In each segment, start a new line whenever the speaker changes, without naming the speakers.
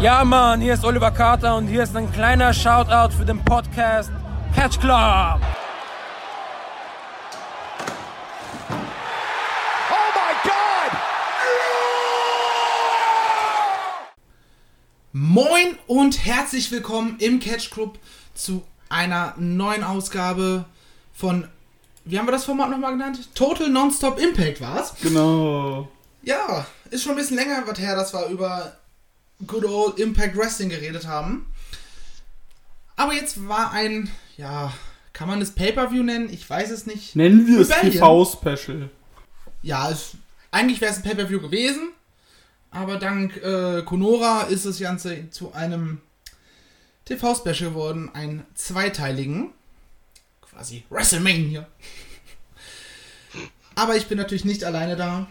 Ja, Mann, hier ist Oliver Carter und hier ist ein kleiner Shoutout für den Podcast Catch Club.
Moin und herzlich willkommen im Catch Club zu einer neuen Ausgabe von, wie haben wir das Format nochmal genannt? Total Nonstop Impact war's?
Genau.
Ja, ist schon ein bisschen länger was her, dass wir über Good Old Impact Wrestling geredet haben. Aber jetzt war ein, ja, kann man es Pay-Per-View nennen? Ich weiß es nicht.
Nennen wir es. TV-Special.
Ja, es, eigentlich wäre es ein Pay-Per-View gewesen. Aber dank äh, Konora ist das Ganze zu einem TV-Special geworden. Einen zweiteiligen. Quasi WrestleMania. Aber ich bin natürlich nicht alleine da.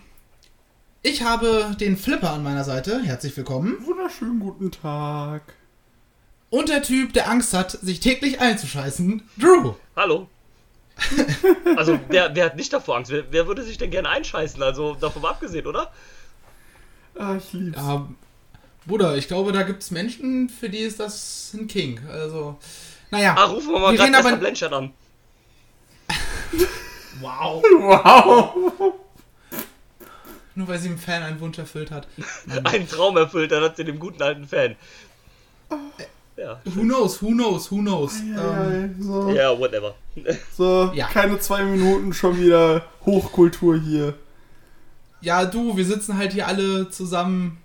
Ich habe den Flipper an meiner Seite. Herzlich willkommen.
Wunderschönen guten Tag.
Und der Typ, der Angst hat, sich täglich einzuscheißen. Drew.
Hallo. Also, wer, wer hat nicht davor Angst? Wer, wer würde sich denn gerne einscheißen? Also, davon mal abgesehen, oder?
Ah, ich lieb's.
Ja, Bruder, ich glaube, da gibt es Menschen, für die ist das ein King. Also, naja.
Ah, rufen wir mal gerade
aber-
Blanchard an.
Wow.
Wow.
Nur weil sie einem Fan einen Wunsch erfüllt hat.
Einen Traum erfüllt, dann hat sie dem guten alten Fan. Ja.
Who knows, who knows, who knows. Ähm,
Ja, so,
Ja, whatever.
so
Ja.
keine zwei Minuten schon wieder Hochkultur hier.
ja, du, wir sitzen halt hier alle zusammen,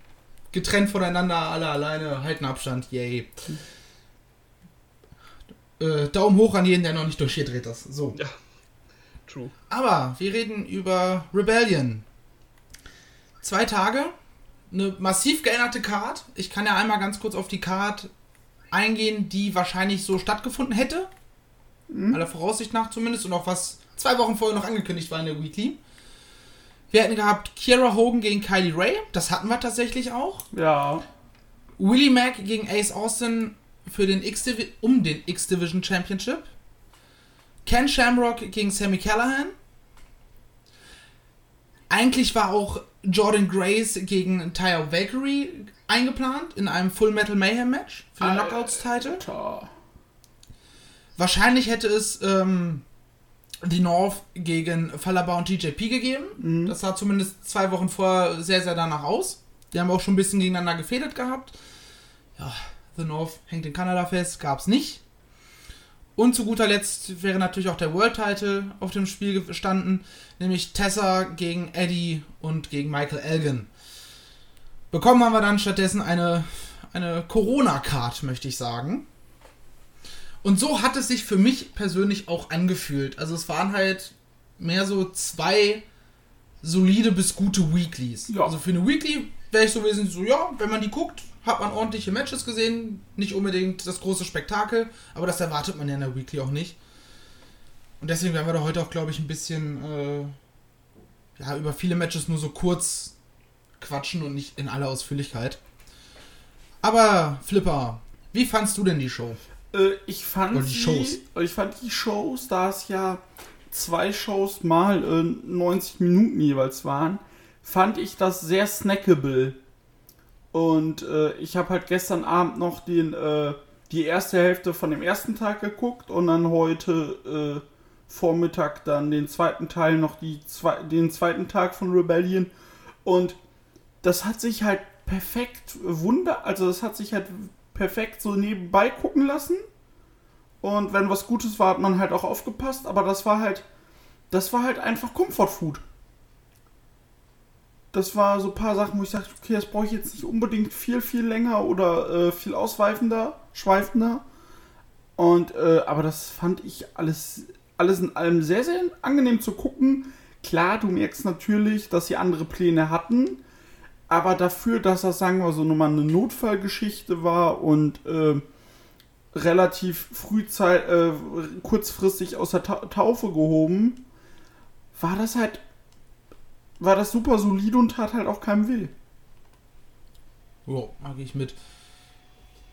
getrennt voneinander, alle alleine, halten Abstand, yay. Äh, Daumen hoch an jeden, der noch nicht durchgedreht ist. So.
True.
Aber wir reden über Rebellion. Zwei Tage, eine massiv geänderte Card. Ich kann ja einmal ganz kurz auf die Card eingehen, die wahrscheinlich so stattgefunden hätte. Aller Voraussicht nach zumindest. Und auch was zwei Wochen vorher noch angekündigt war in der Weekly. Wir hätten gehabt Kiera Hogan gegen Kylie Ray. Das hatten wir tatsächlich auch.
Ja.
Willie Mack gegen Ace Austin für den X um den X-Division Championship. Ken Shamrock gegen Sammy Callahan. Eigentlich war auch Jordan Grace gegen Tyre Valkyrie eingeplant in einem Full Metal Mayhem Match für den. Knockouts-Title. Wahrscheinlich hätte es ähm, die North gegen Falaba und TJP gegeben. Das sah zumindest zwei Wochen vorher sehr, sehr danach aus. Die haben auch schon ein bisschen gegeneinander gefädelt gehabt. Ja, The North hängt in Kanada fest, gab's nicht. Und zu guter Letzt wäre natürlich auch der World Title auf dem Spiel gestanden, nämlich Tessa gegen Eddie und gegen Michael Elgin. Bekommen haben wir dann stattdessen eine, eine Corona-Card, möchte ich sagen. Und so hat es sich für mich persönlich auch angefühlt. Also es waren halt mehr so zwei solide bis gute Weeklies.
Ja.
Also für eine Weekly wäre ich so gewesen, so ja, wenn man die guckt, hat man ordentliche Matches gesehen. Nicht unbedingt das große Spektakel, aber das erwartet man ja in der Weekly auch nicht. Und deswegen werden wir da heute auch, glaube ich, ein bisschen äh, ja, über viele Matches nur so kurz quatschen und nicht in aller Ausführlichkeit. Aber Flipper, wie fandst du denn die Show?
Äh, ich fand
Oder die Shows.
Ich fand die Shows, da es ja zwei Shows mal äh, 90 Minuten jeweils waren, fand ich das sehr snackable. Und äh, ich habe halt gestern Abend noch den, äh, die erste Hälfte von dem ersten Tag geguckt und dann heute äh, Vormittag dann den zweiten Teil noch die zwei, den zweiten Tag von Rebellion. Und das hat sich halt perfekt wunder, also das hat sich halt perfekt so nebenbei gucken lassen. Und wenn was Gutes war, hat man halt auch aufgepasst, aber das war halt, das war halt einfach Comfort Food. Das war so ein paar Sachen, wo ich sagte, okay, das brauche ich jetzt nicht unbedingt viel, viel länger oder äh, viel ausweifender, schweifender. Und, äh, aber das fand ich alles, alles in allem sehr, sehr angenehm zu gucken. Klar, du merkst natürlich, dass sie andere Pläne hatten. Aber dafür, dass das, sagen wir so, nochmal eine Notfallgeschichte war und äh, relativ frühzeit, äh, kurzfristig aus der Ta Taufe gehoben, war das halt, war das super solide und tat halt auch keinem weh.
Jo, mag ich mit.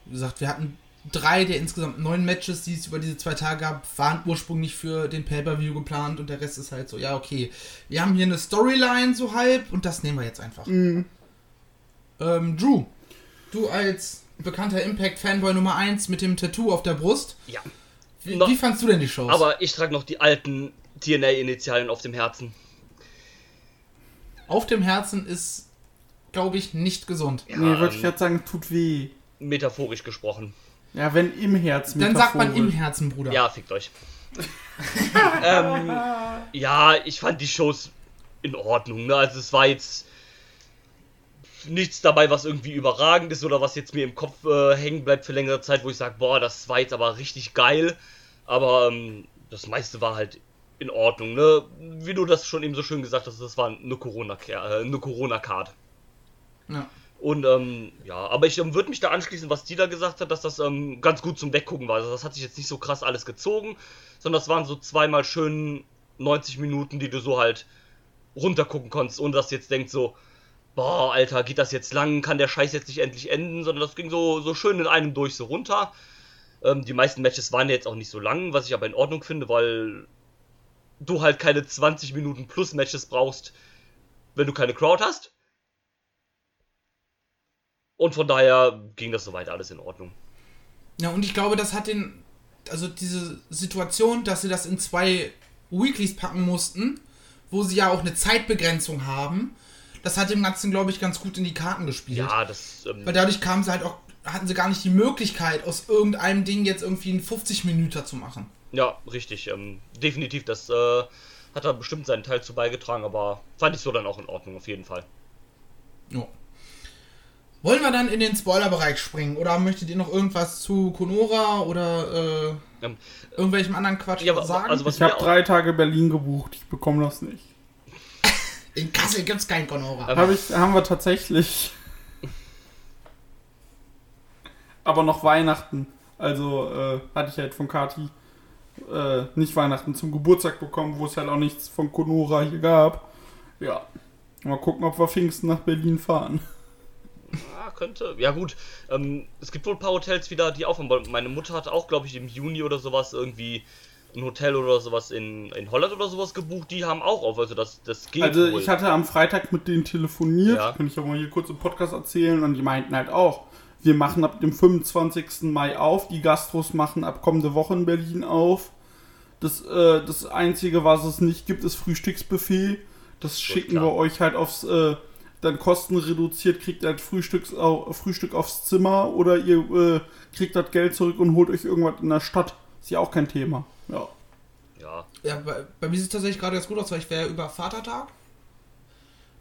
Wie gesagt, wir hatten drei der insgesamt neun Matches, die es über diese zwei Tage gab, waren ursprünglich für den Pay-Per-View geplant und der Rest ist halt so, ja, okay. Wir haben hier eine Storyline so halb und das nehmen wir jetzt einfach.
Mhm.
Ähm, Drew, du als bekannter Impact-Fanboy Nummer 1 mit dem Tattoo auf der Brust,
Ja.
wie,
Noch-
wie fandst du denn die Shows?
Aber ich trage noch die alten TNA-Initialien auf dem Herzen.
Auf dem Herzen ist, glaube ich, nicht gesund.
Ja,
nee, würde ich
ähm,
gerade sagen, tut weh.
Metaphorisch gesprochen.
Ja, wenn im Herz
Dann sagt man im. Herzen, Bruder.
Ja, fickt euch. ähm, ja, ich fand die Shows in Ordnung. Ne? Also es war jetzt nichts dabei, was irgendwie überragend ist oder was jetzt mir im Kopf äh, hängen bleibt für längere Zeit, wo ich sage, boah, das war jetzt aber richtig geil. Aber ähm, das meiste war halt in Ordnung. Ne? Wie du das schon eben so schön gesagt hast, das war eine Corona-Card. Äh, eine Corona-Card.
Ja.
Und ähm, ja, aber ich ähm, würde mich da anschließen, was die da gesagt hat, dass das ähm, ganz gut zum Weggucken war. Also das hat sich jetzt nicht so krass alles gezogen, sondern das waren so zweimal schön 90 Minuten, die du so halt runtergucken konntest, ohne dass du jetzt denkst so, boah, Alter, geht das jetzt lang, kann der Scheiß jetzt nicht endlich enden, sondern das ging so, so schön in einem durch so runter. Ähm, die meisten Matches waren ja jetzt auch nicht so lang, was ich aber in Ordnung finde, weil du halt keine 20 Minuten plus Matches brauchst, wenn du keine Crowd hast. Und von daher ging das soweit alles in Ordnung.
Ja, und ich glaube, das hat den, also diese Situation, dass sie das in zwei Weeklies packen mussten, wo sie ja auch eine Zeitbegrenzung haben, das hat dem Ganzen, glaube ich, ganz gut in die Karten gespielt.
Ja, das. Ähm,
Weil dadurch kamen sie halt auch, hatten sie gar nicht die Möglichkeit, aus irgendeinem Ding jetzt irgendwie einen 50 Minuten zu machen.
Ja, richtig. Ähm, definitiv, das äh, hat da bestimmt seinen Teil zu beigetragen, aber fand ich so dann auch in Ordnung, auf jeden Fall.
Jo. Wollen wir dann in den Spoilerbereich springen? Oder möchtet ihr noch irgendwas zu Konora oder äh,
Ähm,
irgendwelchem anderen Quatsch
Ja,
sagen?
also was-
Ich habe drei Tage Berlin gebucht. Ich bekomme das nicht.
in Kassel gibt's kein Konora.
Ähm,
Hab ich, haben wir tatsächlich. Aber noch Weihnachten. Also äh, hatte ich halt von Kati äh, nicht Weihnachten zum Geburtstag bekommen, wo es halt auch nichts von Konora hier gab. Ja. Mal gucken, ob wir Pfingsten nach Berlin fahren.
Ah, könnte. Ja, gut. Ähm, es gibt wohl ein paar Hotels wieder, die aufhaben wollen. Meine Mutter hat auch, glaube ich, im Juni oder sowas irgendwie ein Hotel oder sowas in, in Holland oder sowas gebucht. Die haben auch auf. Also, das, das geht
Also
wohl.
ich hatte am Freitag mit denen telefoniert,
Ja.
kann ich auch mal hier kurz im Podcast erzählen, und die meinten halt auch, wir machen ab dem 25. Mai auf, die Gastros machen ab kommende Woche in Berlin auf. Das, äh, das Einzige, was es nicht gibt, ist Frühstücksbuffet. Das schicken wir euch halt aufs, äh, dann kostenreduziert, kriegt ihr halt Frühstücks, au, Frühstück aufs Zimmer oder ihr äh, kriegt das Geld zurück und holt euch irgendwas in der Stadt. Ist ja auch kein Thema. Ja.
ja.
Ja, bei, bei mir sieht es tatsächlich gerade ganz gut aus, weil ich wäre über Vatertag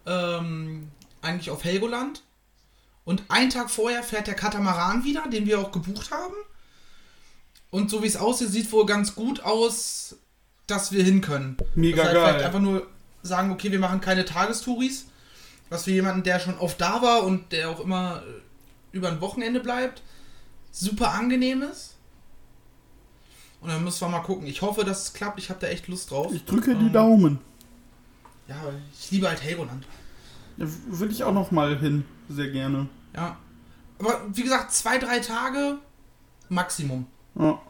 ähm, eigentlich auf Helgoland. Und einen Tag vorher fährt der Katamaran wieder, den wir auch gebucht haben. Und so wie es aussieht, sieht wohl ganz gut aus, dass wir hin können.
Mega
wir halt
geil.
vielleicht einfach nur sagen, okay, wir machen keine Tagestouris. Was für jemanden, der schon oft da war und der auch immer äh, über ein Wochenende bleibt, super angenehm ist. Und dann müssen wir mal gucken. Ich hoffe, dass es klappt. Ich habe da echt Lust drauf.
Ich drücke die
Ähm,
Daumen.
Ja, ich liebe halt Helgoland.
Da will ich auch noch mal hin, sehr gerne.
Ja. Aber wie gesagt, zwei, drei Tage Maximum.
Ja.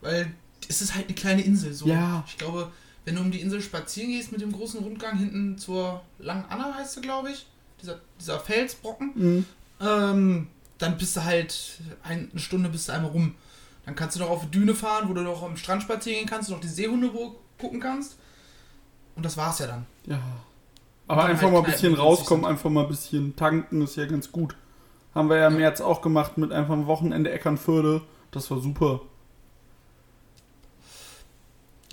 Weil es ist halt eine kleine Insel. So.
Ja.
Ich glaube, wenn du um die Insel spazieren gehst mit dem großen Rundgang hinten zur Langen Anna, heißt sie, glaube ich. Dieser, dieser Felsbrocken.
Mhm.
Ähm, dann bist du halt ein- eine Stunde bist du einmal rum. Dann kannst du noch auf die Düne fahren, wo du noch am Strand spazieren gehen kannst und noch die Seehunde gucken kannst. Und das war's ja dann.
Ja. Aber
dann
einfach
halt
mal ein bisschen rauskommen, einfach mal ein bisschen tanken, ist ja ganz gut. Haben wir ja im März auch gemacht mit einfach am Wochenende Eckernförde. Das war super.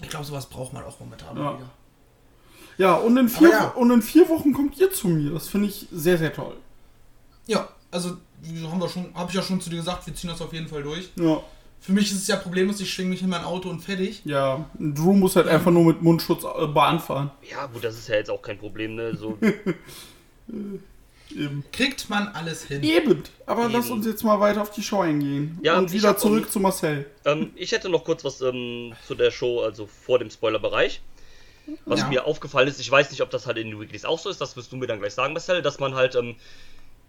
Ich glaube, sowas braucht man auch momentan
Ja.
wieder.
Ja, und in, vier,
ja.
und in vier Wochen kommt ihr zu mir. Das finde ich sehr, sehr toll.
Ja, also haben wir schon, habe ich ja schon zu dir gesagt, wir ziehen das auf jeden Fall durch.
Ja.
Für mich ist es ja problemlos, ich schwinge mich in mein Auto und fertig.
Ja, Drew muss halt einfach nur mit Mundschutz äh, Bahn fahren.
Ja, gut, das ist ja jetzt auch kein Problem, ne? So,
Eben.
Kriegt man alles hin.
Eben. Aber lass
Eben.
uns jetzt mal weiter auf die Show eingehen.
Ja,
und wieder zurück
auch-
zu Marcel.
ähm, ich hätte noch kurz was ähm, zu der Show, also vor dem Spoilerbereich. Was
Ja.
mir aufgefallen ist, ich weiß nicht, ob das halt in den Weeklies auch so ist, das wirst du mir dann gleich sagen, Marcel, dass man halt ähm,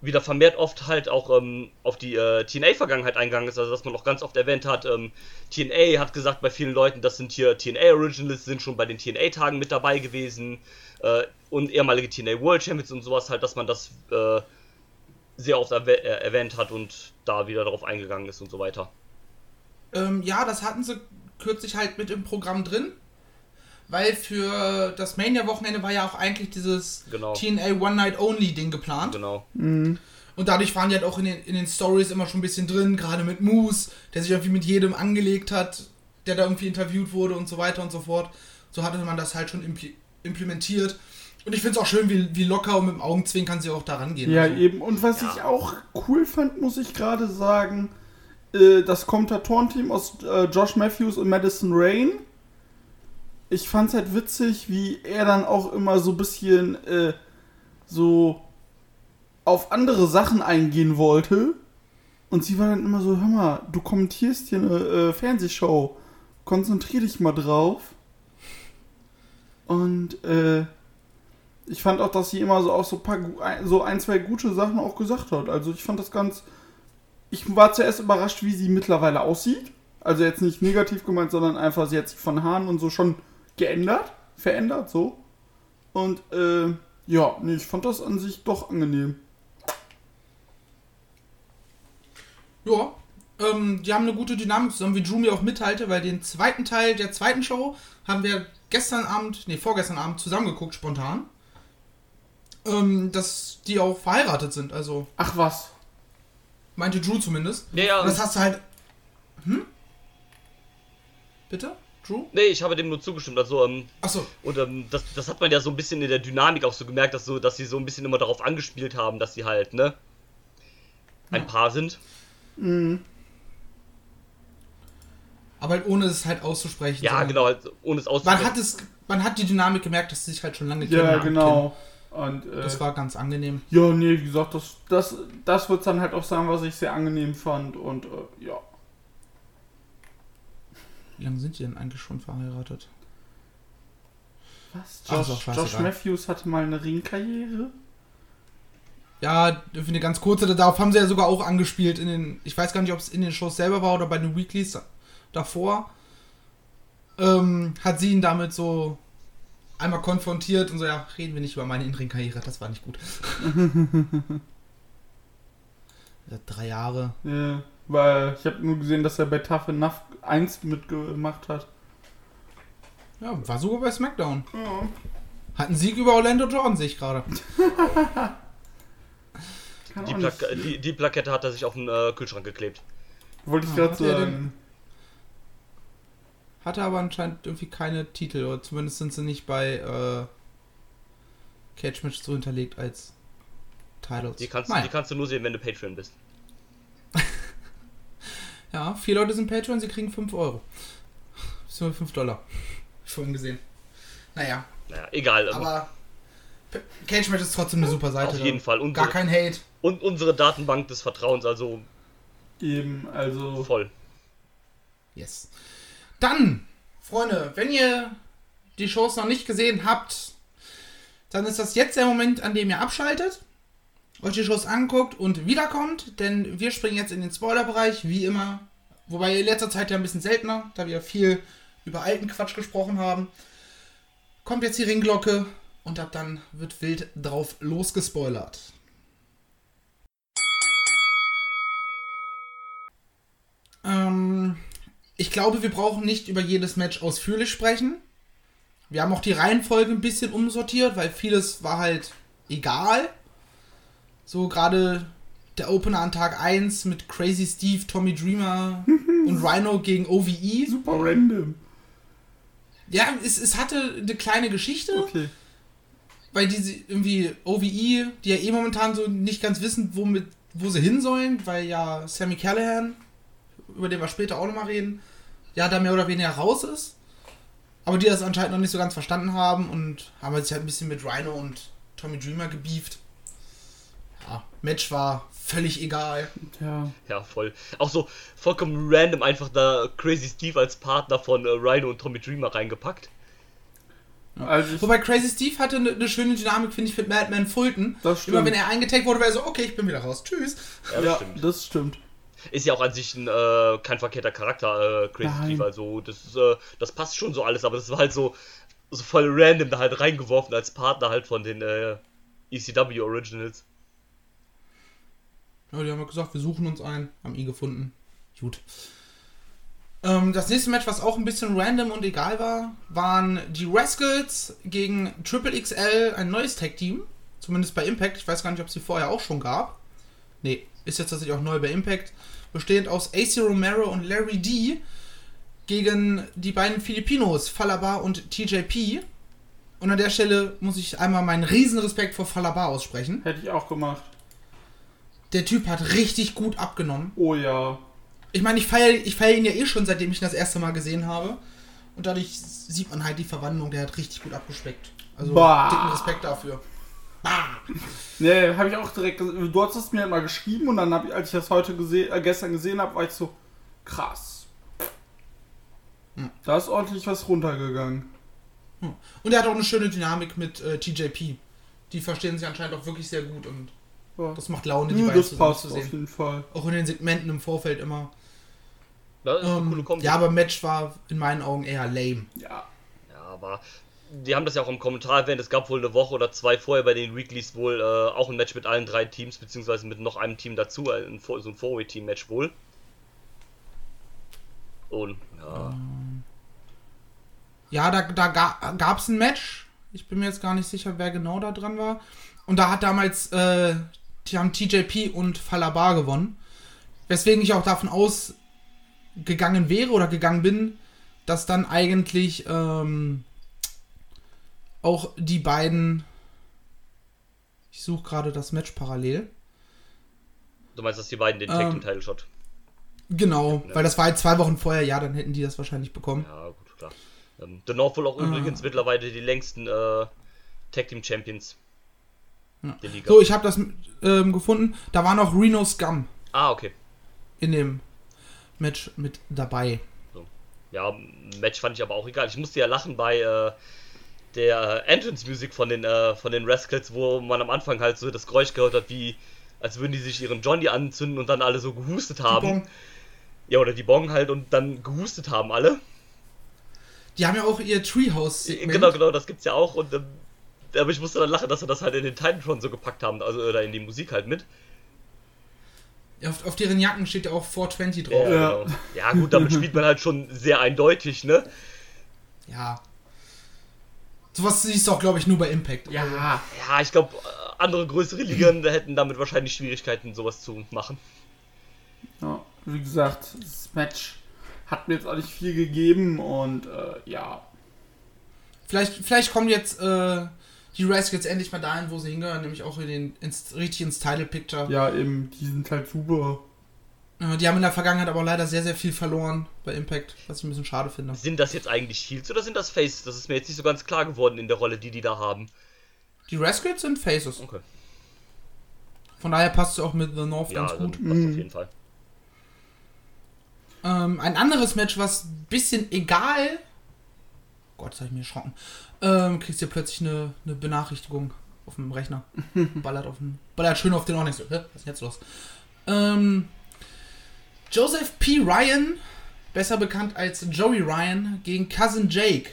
wieder vermehrt oft halt auch ähm, auf die äh, TNA-Vergangenheit eingegangen ist, also dass man auch ganz oft erwähnt hat, ähm, TNA hat gesagt bei vielen Leuten, das sind hier TNA-Originals, sind schon bei den TNA-Tagen mit dabei gewesen äh, und ehemalige TNA World Champions und sowas halt, dass man das äh, sehr oft erwäh äh, erwähnt hat und da wieder darauf eingegangen ist und so weiter.
Ähm, ja, das hatten sie kürzlich halt mit im Programm drin. Weil für das Mania-Wochenende war ja auch eigentlich dieses
Genau.
TNA One Night Only Ding geplant.
Genau.
Und dadurch waren die halt auch in den, in den Stories immer schon ein bisschen drin, gerade mit Moose, der sich irgendwie mit jedem angelegt hat, der da irgendwie interviewt wurde und so weiter und so fort. So hatte man das halt schon impl implementiert. Und ich finde es auch schön, wie, wie locker und mit dem Augenzwinkern sie auch da rangehen.
Ja,
Also,
eben. Und was
Ja.
ich auch cool fand, muss ich gerade sagen, äh, das Kommentatorenteam aus äh, Josh Matthews und Madison Rain. Ich fand's halt witzig, wie er dann auch immer so ein bisschen äh, so auf andere Sachen eingehen wollte. Und sie war dann immer so, hör mal, du kommentierst hier eine äh, Fernsehshow. Konzentrier dich mal drauf. Und äh, ich fand auch, dass sie immer so auch so, paar, so ein, zwei gute Sachen auch gesagt hat. Also ich fand das ganz. Ich war zuerst überrascht, wie sie mittlerweile aussieht. Also jetzt nicht negativ gemeint, sondern einfach, sie hat sich von Haaren und so schon geändert, verändert, so. Und äh, ja, nee, ich fand das an sich doch angenehm.
Ja, ähm, die haben eine gute Dynamik zusammen, wie Drew mir auch mitteilte, weil den zweiten Teil der zweiten Show haben wir gestern Abend, nee, vorgestern Abend zusammengeguckt, spontan. Ähm, dass die auch verheiratet sind, also
Ach was.
meinte Drew zumindest.
Ja, ja.
Und das hast du halt. Hm? Bitte? Drew?
Nee, ich habe dem nur zugestimmt. Also, ähm,
Achso,
und ähm, das, das hat man ja so ein bisschen in der Dynamik auch so gemerkt, dass, so, dass sie so ein bisschen immer darauf angespielt haben, dass sie halt, ne? Ein Paar sind.
aber halt ohne es halt auszusprechen.
Ja, genau, halt, ohne es
Man
auszusprechen.
hat es, man hat die Dynamik gemerkt, dass sie sich halt schon lange kennen.
Ja, genau. Und äh,
Das war ganz angenehm.
ja, nee, wie gesagt, das, das, das wird dann halt auch sein, was ich sehr angenehm fand. Und äh, ja.
Wie lange sind die denn eigentlich schon verheiratet?
Was?
Ach, ist auch
Josh. Josh Matthews hatte mal eine Ringkarriere.
Ja, für eine ganz kurze, darauf haben sie ja sogar auch angespielt in den, ich weiß gar nicht, ob es in den Shows selber war oder bei den Weeklies davor. Ähm, hat sie ihn damit so einmal konfrontiert und so, ja, reden wir nicht über meine In-Ring-Karriere, das war nicht gut. drei Jahre.
Ja, weil ich habe nur gesehen, dass er bei Tough Enough 1 mitgemacht hat.
Ja, war sogar bei SmackDown. Hat einen Sieg über Orlando Jordan, sehe ich gerade.
Die,
nicht.
die, die Plakette hat er sich auf den äh, Kühlschrank geklebt.
Wollte ich
Ah,
gerade
hat er
sagen.
Hatte aber anscheinend irgendwie keine Titel, oder zumindest sind sie nicht bei äh, Cage Match so hinterlegt als Titles.
Die kannst, die kannst du nur sehen, wenn du Patreon bist.
Ja, vier Leute sind Patreon, sie kriegen 5 Euro. Beziehungsweise 5 Dollar. Schon gesehen. Naja,
Naja, egal. ähm,
aber Cage Match ist trotzdem eine super Seite.
auf jeden Fall. Und,
Gar kein Hate.
und unsere Datenbank des Vertrauens, also
Eben, also.
voll.
Yes. Dann, Freunde, wenn ihr die Shows noch nicht gesehen habt, dann ist das jetzt der Moment, an dem ihr abschaltet, euch die Shows anguckt und wiederkommt, denn wir springen jetzt in den Spoilerbereich, wie immer. Wobei in letzter Zeit ja ein bisschen seltener, da wir viel über alten Quatsch gesprochen haben. Kommt jetzt die Ringglocke und ab dann wird wild drauf losgespoilert. Ähm, ich glaube, wir brauchen nicht über jedes Match ausführlich sprechen. Wir haben auch die Reihenfolge ein bisschen umsortiert, weil vieles war halt egal. So gerade der Opener an Tag 1 mit Crazy Steve, Tommy Dreamer und Rhino gegen OVE.
Super random.
Ja, es, es hatte eine kleine Geschichte,
Okay.
weil diese irgendwie OVE, die ja eh momentan so nicht ganz wissen, womit, wo sie hin sollen, weil ja Sammy Callahan, über den wir später auch nochmal reden, ja da mehr oder weniger raus ist. Aber die das anscheinend noch nicht so ganz verstanden haben und haben sich halt ein bisschen mit Rhino und Tommy Dreamer gebieft. Match war völlig egal.
Ja.
Ja, voll. Auch so vollkommen random einfach da Crazy Steve als Partner von äh, Rhino und Tommy Dreamer reingepackt.
Also
Wobei Crazy Steve hatte eine, eine schöne Dynamik, finde ich, mit Madman Fulton.
Das stimmt.
Immer wenn er eingetaggt wurde, war er so, okay, ich bin wieder raus. Tschüss.
Ja, das
ja,
stimmt.
das stimmt.
Ist ja auch an sich ein, äh, kein verkehrter Charakter, äh, Crazy
Nein.
Steve. Also, das, ist, äh, das passt schon so alles, aber das war halt so, so voll random da halt reingeworfen als Partner halt von den äh, ECW Originals.
Ja, die haben ja gesagt, wir suchen uns einen, haben ihn gefunden. Gut. Ähm, das nächste Match, was auch ein bisschen random und egal war, waren die Rascals gegen Triple XL, ein neues Tag-Team. Zumindest bei Impact. Ich weiß gar nicht, ob es sie vorher auch schon gab. Nee, ist jetzt tatsächlich auch neu bei Impact. Bestehend aus AC Romero und Larry D gegen die beiden Filipinos, Falaba und TJP. Und an der Stelle muss ich einmal meinen riesen Respekt vor Falaba aussprechen.
Hätte ich auch gemacht.
Der Typ hat richtig gut abgenommen.
Oh ja.
Ich meine, ich feiere ich feier ihn ja eh schon, seitdem ich ihn das erste Mal gesehen habe. Und dadurch sieht man halt die Verwandlung, der hat richtig gut abgespeckt. Also
Bah.
dicken Respekt dafür. Bah.
Nee, habe ich auch direkt. Du hast es mir mal geschrieben und dann, hab ich, als ich das heute gesehen, äh, gestern gesehen habe, war ich so, krass.
Hm.
Da ist ordentlich was runtergegangen.
Und er hat auch eine schöne Dynamik mit äh, TJP. Die verstehen sich anscheinend auch wirklich sehr gut und
Ja.
das macht Laune, die
Nö,
beiden
das
zusammen
passt
zu
auf
sehen.
jeden Fall.
Auch in den Segmenten im Vorfeld immer.
Das ist eine coole
Ähm,
Kombi.
ja, aber Match war in meinen Augen eher lame.
Ja.
Ja, aber die haben das ja auch im Kommentar erwähnt, es gab wohl eine Woche oder zwei vorher bei den Weeklies wohl äh, auch ein Match mit allen drei Teams, beziehungsweise mit noch einem Team dazu, ein, Four- so ein Four-Way-Team-Match wohl. Und, ja.
Ja, da, da ga, gab es ein Match. Ich bin mir jetzt gar nicht sicher, wer genau da dran war. Und da hat damals, äh, die haben TJP und Falaba gewonnen. Weswegen ich auch davon ausgegangen wäre oder gegangen bin, dass dann eigentlich ähm, auch die beiden. Ich suche gerade das Match parallel.
Du meinst, dass die beiden den
Ähm,
Tag Team Title Shot.
Genau, weil das war halt zwei Wochen vorher, ja, dann hätten die das wahrscheinlich bekommen.
Ja, gut, klar. Ähm, The North wohl auch
Ah.
übrigens mittlerweile die längsten äh, Tag Team Champions
Ja. So, ich habe das ähm, gefunden. Da war noch Reno Scum
Ah, okay.
in dem Match mit dabei.
Ja, Match fand ich aber auch egal. Ich musste ja lachen bei äh, der Entrance Music von den äh, von den Rascals, wo man am Anfang halt so das Geräusch gehört hat, wie als würden die sich ihren Johnny anzünden und dann alle so gehustet haben.
Bong.
Ja, oder die Bong halt und dann gehustet haben alle.
Die haben ja auch ihr Treehouse-Segment.
Genau, genau, das gibt's ja auch und ähm, aber ich musste dann lachen, dass sie das halt in den Titantron so gepackt haben, also oder in die Musik halt mit.
Auf, auf deren Jacken steht ja auch 420 drauf.
Ja.
genau. ja gut, damit spielt man halt schon sehr eindeutig, ne?
Ja. Sowas siehst du auch, glaube ich, nur bei Impact.
Ja.
Ja, ich glaube, andere größere Ligen hätten damit wahrscheinlich Schwierigkeiten, sowas zu machen.
ja. Wie gesagt, das Match hat mir jetzt auch nicht viel gegeben und äh, ja.
Vielleicht, vielleicht kommen jetzt äh, die Rascals endlich mal dahin, wo sie hingehören, nämlich auch in den, ins, richtig ins Title Picture.
Ja, eben, die sind halt super.
Äh, die haben in der Vergangenheit aber leider sehr, sehr viel verloren bei Impact, was ich ein bisschen schade finde.
Sind das jetzt eigentlich Heels oder sind das Face? Das ist mir jetzt nicht so ganz klar geworden in der Rolle, die die da haben.
Die Rascals sind Faces.
Okay.
Von daher passt es auch mit The North
Ja,
ganz gut.
passt
Mhm.
auf jeden Fall.
Ähm, ein anderes Match, was ein bisschen egal. Gott, das habe ich mir erschrocken. Ähm, kriegst du plötzlich eine, eine Benachrichtigung auf dem Rechner. Ballert, auf dem, ballert schön auf den Ohr. nicht So, hä, was ist denn jetzt los? Ähm, Joseph P. Ryan, besser bekannt als Joey Ryan, gegen Cousin Jake.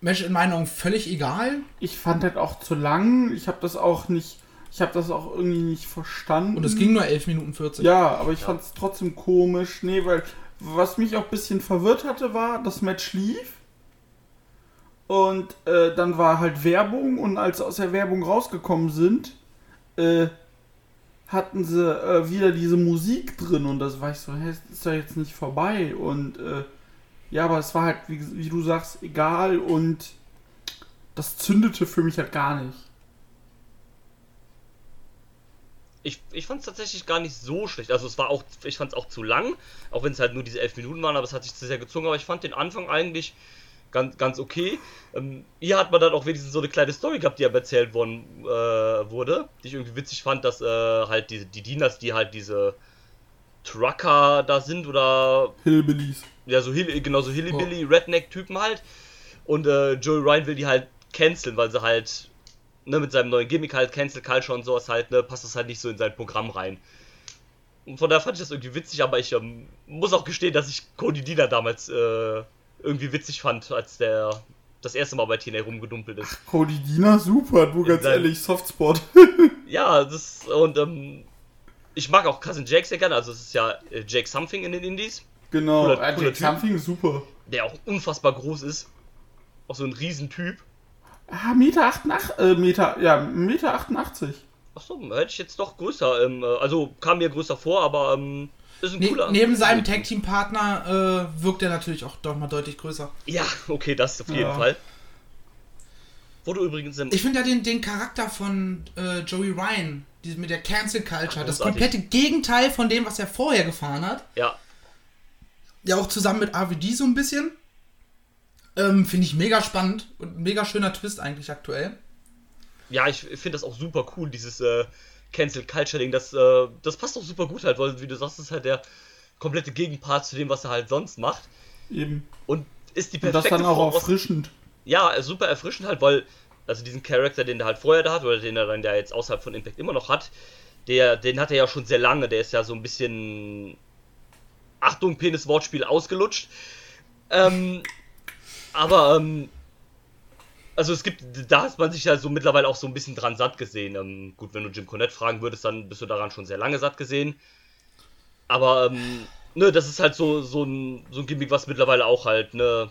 Match in meinen Augen völlig egal.
Ich fand das auch zu lang. Ich habe das auch nicht. Ich habe das auch irgendwie nicht verstanden.
Und es ging nur 11 Minuten 40.
Ja, aber ich fand es trotzdem komisch. Nee, weil was mich auch ein bisschen verwirrt hatte, war, das Match lief. Und äh, dann war halt Werbung und als sie aus der Werbung rausgekommen sind, äh, hatten sie äh, wieder diese Musik drin und das war ich so, hä, ist doch jetzt nicht vorbei. Und äh, ja, aber es war halt, wie, wie du sagst, egal und das zündete für mich halt gar nicht.
Ich, ich fand es tatsächlich gar nicht so schlecht. Also es war auch, ich fand es auch zu lang, auch wenn es halt nur diese elf Minuten waren, aber es hat sich zu sehr gezogen. Aber ich fand den Anfang eigentlich ganz, ganz okay. Ähm, hier hat man dann auch wenigstens so eine kleine Story gehabt, die aber erzählt worden äh, wurde, die ich irgendwie witzig fand, dass äh, halt die, die Dieners, die halt diese Trucker da sind oder
Hillbillies.
ja, so Hill, genau so Hillybilly, Redneck-Typen halt. Und äh, Joey Ryan will die halt canceln, weil sie halt, ne, mit seinem neuen Gimmick halt, Cancel Culture und sowas halt, ne, passt das halt nicht so in sein Programm rein. Und von daher fand ich das irgendwie witzig, aber ich ähm, muss auch gestehen, dass ich Cody Dealer damals äh, irgendwie witzig fand, als der das erste Mal bei TNA rumgedumpelt ist.
Cody Dina, super, du ganz
Sein-
ehrlich, Softspot.
Ja, das und ähm, ich mag auch Cousin Jake sehr gerne, also es ist ja äh, Jake Something in den Indies,
Genau,
Cooler- cooler
Jake
Typ.
Something ist super.
der auch unfassbar groß ist. Auch so ein Riesentyp.
Ah, Meter 88, äh, Meter, ja, Meter 88.
Achso, hätte ich jetzt doch größer, ähm, äh, also kam mir größer vor, aber ähm,
Ne
cooler.
neben seinem Tag Team Partner äh, wirkt er natürlich auch doch mal deutlich größer.
Ja, okay, das auf jeden
Ja.
Fall. Wo du übrigens im.
Ich finde ja den, den Charakter von äh, Joey Ryan, die, mit der Cancel Culture, das
Großartig.
komplette Gegenteil von dem, was er vorher gefahren hat.
ja,
Ja, auch zusammen mit RVD so ein bisschen. Ähm, finde ich mega spannend und mega schöner Twist eigentlich aktuell.
ja, ich finde das auch super cool, dieses äh, Cancel Culture Ding. Das, äh, das passt auch super gut halt, weil, wie du sagst, das ist halt der komplette Gegenpart zu dem, was er halt sonst macht.
Eben.
Und ist die
Und
perfekte
das dann auch erfrischend.
Ja, super erfrischend halt, weil, also diesen Charakter, den er halt vorher da hat, oder den er dann ja jetzt außerhalb von Impact immer noch hat, der, den hat er ja schon sehr lange, der ist ja so ein bisschen, Achtung, Penis-Wortspiel ausgelutscht. Ähm, aber, ähm, also es gibt, da hat man sich ja so mittlerweile auch so ein bisschen dran satt gesehen. Ähm, gut, wenn du Jim Cornette fragen würdest, dann bist du daran schon sehr lange satt gesehen. Aber, ähm, ne, das ist halt so, so ein, so ein Gimmick, was mittlerweile auch halt, ne,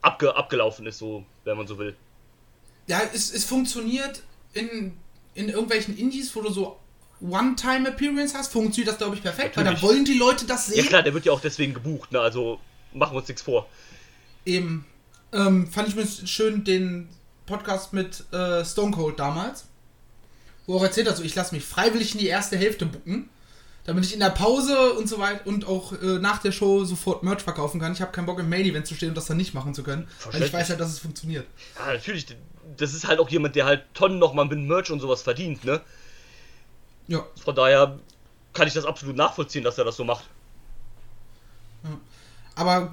abge, abgelaufen ist, so, wenn man so will.
Ja, es, es funktioniert in, in irgendwelchen Indies, wo du so One-Time-Appearance hast, funktioniert das, glaube ich, perfekt, weil da
Natürlich.
wollen die Leute das
Ja
sehen.
klar, der wird ja auch deswegen gebucht, ne, also machen wir uns nichts vor.
Eben. Ähm, fand ich mir schön den Podcast mit äh, Stone Cold damals, wo er auch erzählt hat, so ich lasse mich freiwillig in die erste Hälfte bucken, damit ich in der Pause und so weiter und auch äh, nach der Show sofort Merch verkaufen kann. Ich habe keinen Bock im Main Event zu stehen und das dann nicht machen zu können, weil ich weiß halt, dass es funktioniert.
Ja, natürlich, das ist halt auch jemand, der halt Tonnen nochmal mit Merch und sowas verdient, ne.
Ja.
Von daher kann ich das absolut nachvollziehen, dass er das so macht.
Aber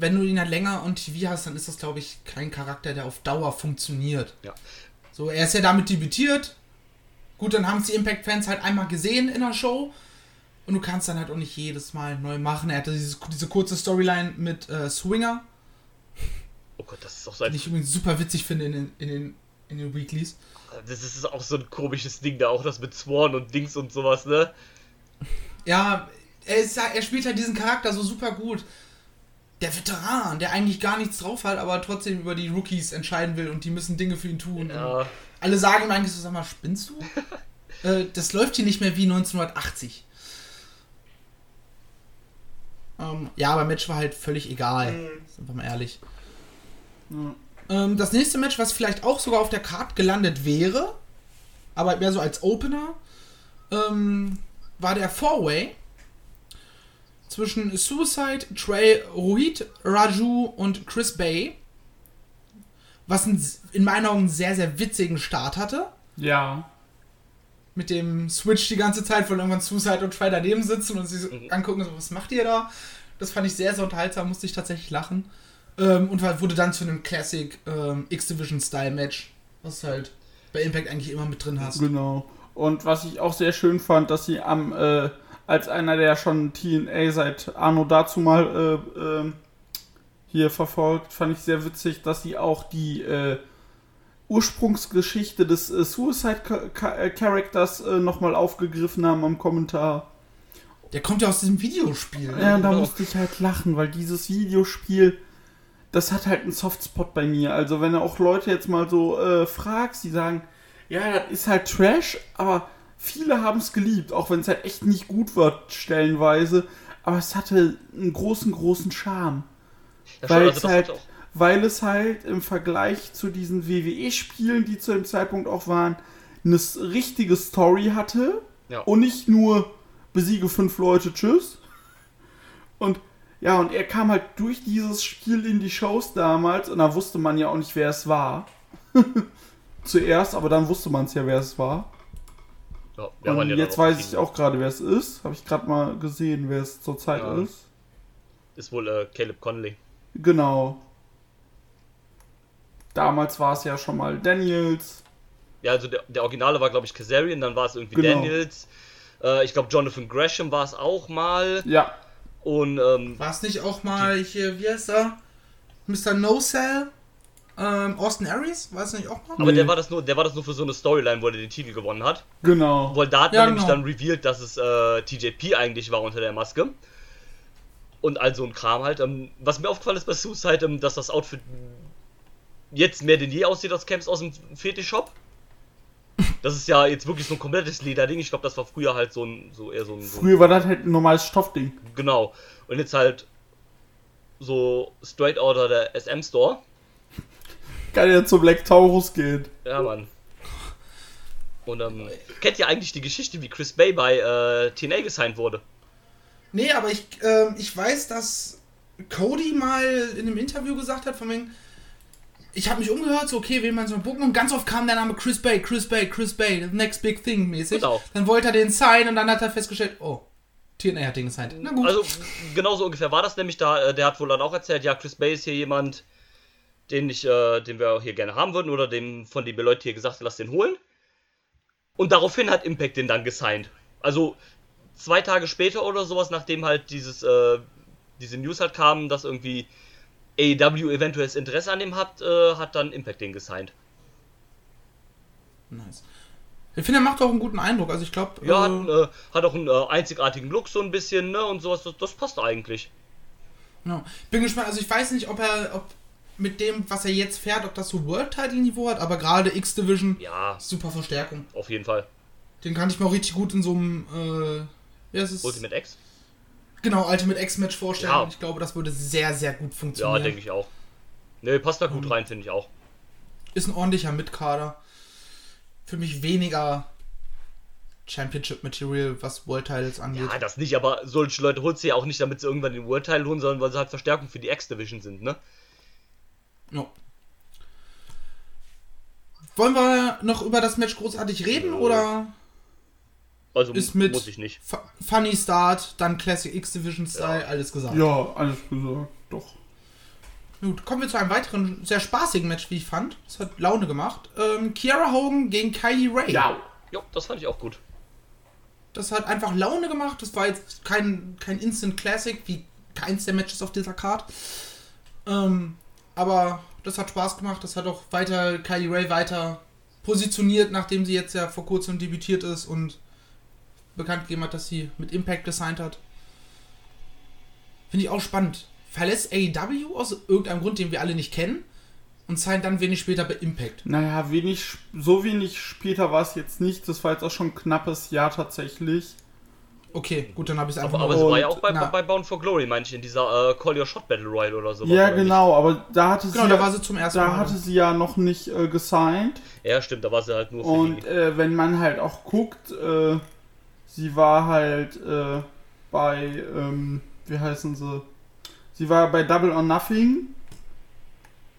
wenn du ihn halt länger on TV hast, dann ist das, glaube ich, kein Charakter, der auf Dauer funktioniert.
Ja.
So, er ist ja damit debütiert. Gut, dann haben es die Impact-Fans halt einmal gesehen in der Show. Und du kannst dann halt auch nicht jedes Mal neu machen. Er hatte dieses, diese kurze Storyline mit äh, Swinger,
Oh Gott, das ist auch so ein,
die ich übrigens super witzig finde in den, in den, in den Weeklies.
das ist auch so ein komisches Ding da, auch das mit Sworn und Dings und sowas, ne.
Ja, er, ist, ja- er spielt halt diesen Charakter so super gut. Der Veteran, der eigentlich gar nichts drauf hat, aber trotzdem über die Rookies entscheiden will und die müssen Dinge für ihn tun.
Ja,
Alle sagen ihm eigentlich so, sag mal, spinnst du? äh, das läuft hier nicht mehr wie 1980. Ähm, ja, aber Match war halt völlig egal. Sind wir mal ehrlich. Ähm, das nächste Match, was vielleicht auch sogar auf der Card gelandet wäre, aber mehr so als Opener, ähm, war der Four-Way zwischen Suicide, Trey, Rohit, Raju und Chris Bay. Was einen, in meinen Augen einen sehr, sehr witzigen Start hatte.
Ja.
Mit dem Switch die ganze Zeit, wo irgendwann Suicide und Trey daneben sitzen und sie so angucken, so, was macht ihr da? Das fand ich sehr, sehr unterhaltsam, musste ich tatsächlich lachen. Ähm, und wurde dann zu einem Classic ähm, X-Division-Style-Match, was du halt bei Impact eigentlich immer mit drin hast.
Genau. Und was ich auch sehr schön fand, dass sie am, äh, als einer, der schon TNA seit Arno dazu mal äh, ähm, hier verfolgt, fand ich sehr witzig, dass sie auch die äh, Ursprungsgeschichte des äh, Suicide äh, Characters äh, nochmal aufgegriffen haben am Kommentar.
Der kommt ja aus diesem Videospiel.
Ja, und da
genau.
musste ich halt lachen, weil dieses Videospiel, das hat halt einen Softspot bei mir. Also wenn du auch Leute jetzt mal so äh, fragst, die sagen, ja, das ist halt Trash, aber viele haben es geliebt, auch wenn es halt echt nicht gut wird, stellenweise. Aber es hatte einen großen, großen Charme.
ja schon,
Weil
also
es halt, weil es halt im Vergleich zu diesen WWE-Spielen, die zu dem Zeitpunkt auch waren, eine richtige Story hatte
ja.
und nicht nur besiege fünf Leute, tschüss. Und ja, und er kam halt durch dieses Spiel in die Shows damals und da wusste man ja auch nicht, wer es war. Zuerst, aber dann wusste man es ja, wer es war.
Ja,
und
ja
jetzt weiß ich auch gerade, wer es ist. Habe ich gerade mal gesehen, wer es zurzeit
Ja.
ist.
Ist wohl äh, Caleb Conley.
Genau. Damals war es ja schon mal Daniels.
Ja, also der, der Originale war, glaube ich, Kazarian, dann war es irgendwie
Genau.
Daniels. Äh, ich glaube, Jonathan Gresham war es auch mal.
Ja,
Und ähm,
War es nicht auch mal hier, wie heißt er? Mr. No Cell? Ähm, Austin Aries, weiß nicht auch noch?
Aber
Nee.
der war das nur, der war das nur für so eine Storyline, wo er den Titel gewonnen hat.
Genau.
Weil da hat
Ja,
man nämlich
genau.
dann revealed, dass es äh, TJP eigentlich war unter der Maske. Und all so ein Kram halt. Ähm, was mir aufgefallen ist bei Suicide, ähm, dass das Outfit jetzt mehr denn je aussieht als Camps aus dem Fetisch-Shop. Das ist ja jetzt wirklich so ein komplettes Lederding. Ich glaube, das war früher halt so ein, so eher so ein, so
Früher war das halt ein normales Stoffding.
Genau. Und jetzt halt so straight outer der SM Store.
Kann ja zu Black Taurus gehen.
Ja, Mann. Und ähm, kennt ihr eigentlich die Geschichte, wie Chris Bay bei äh, TNA gesigned wurde?
Nee, aber ich, ähm, ich weiß, dass Cody mal in einem Interview gesagt hat, von wegen, ich habe mich umgehört, so okay, wen man so bucken und ganz oft kam der Name Chris Bay, Chris Bay, Chris Bay, the next big thing mäßig.
Genau.
Dann wollte er den signen und dann hat er festgestellt, oh, TNA hat den gesigned. Na gut.
Also, genauso ungefähr war das nämlich da. äh, Der hat wohl dann auch erzählt, ja, Chris Bay ist hier jemand, den ich, äh, den wir hier gerne haben würden oder dem von den Leuten hier gesagt, lass den holen. Und daraufhin hat Impact den dann gesigned. Also zwei Tage später oder sowas, nachdem halt dieses, äh, diese News halt kam, dass irgendwie AEW eventuell das Interesse an dem hat, äh, hat dann Impact den gesigned.
nice. Ich finde, er macht auch einen guten Eindruck. Also ich glaube,
Ja,
äh,
hat, äh, hat auch einen äh, einzigartigen Look so ein bisschen, ne, und sowas, das, das passt eigentlich.
ja. bin gespannt. Also ich weiß nicht, ob er, ob mit dem, was er jetzt fährt, ob das so World-Title-Niveau hat, aber gerade X-Division,
Ja,
super Verstärkung.
auf jeden Fall.
Den kann ich mir auch richtig gut in so einem, äh, ja,
Ultimate X?
genau, Ultimate X-Match vorstellen.
Ja.
Ich glaube, das würde sehr, sehr gut
Ja,
funktionieren.
denke ich auch. Ne, passt da gut
Mhm.
rein, finde ich auch.
Ist ein ordentlicher Mitkader. Für mich weniger Championship-Material, was World-Titles angeht.
Ja, das nicht, aber solche Leute holst du ja auch nicht, damit sie irgendwann den World Title holen, sondern weil sie halt Verstärkung für die X-Division sind, ne?
Ja. Wollen wir noch über das Match großartig reden
Ja.
oder
Also
ist mit
muss ich nicht.
Fu- Funny Start, dann Classic X Division Style,
Ja.
alles gesagt?
Ja, alles gesagt. Doch.
Gut, kommen wir zu einem weiteren sehr spaßigen Match, wie ich fand. Das hat Laune gemacht. Ähm, Kiara Hogan gegen Kylie Ray.
Jo, das fand ich auch gut.
Das hat einfach Laune gemacht. Das war jetzt kein, kein Instant Classic, wie keins der Matches auf dieser Card. Ähm, aber das hat Spaß gemacht. Das hat auch weiter Kylie Ray weiter positioniert, nachdem sie jetzt ja vor kurzem debütiert ist und bekannt gegeben hat, dass sie mit Impact gesigned hat. Finde ich auch spannend. Verlässt AEW aus irgendeinem Grund, den wir alle nicht kennen und signed dann wenig später bei Impact.
Naja, wenig, so wenig später war es jetzt nicht. Das war jetzt auch schon ein knappes Jahr tatsächlich.
Okay, gut, dann habe ich es einfach
Aber, aber sie war ja auch bei,
na.
bei Bound for Glory, meine ich, in dieser äh, Call Your Shot Battle Royale oder so.
ja, genau, aber da hatte
Genau,
sie,
da
ja,
war sie zum ersten
da
Mal.
hatte sie ja noch nicht äh, gesigned.
Ja, stimmt, da war sie halt nur für
Und
die.
äh, wenn man halt auch guckt, äh, sie war halt äh, bei, ähm, wie heißen sie? Sie war bei Double or Nothing.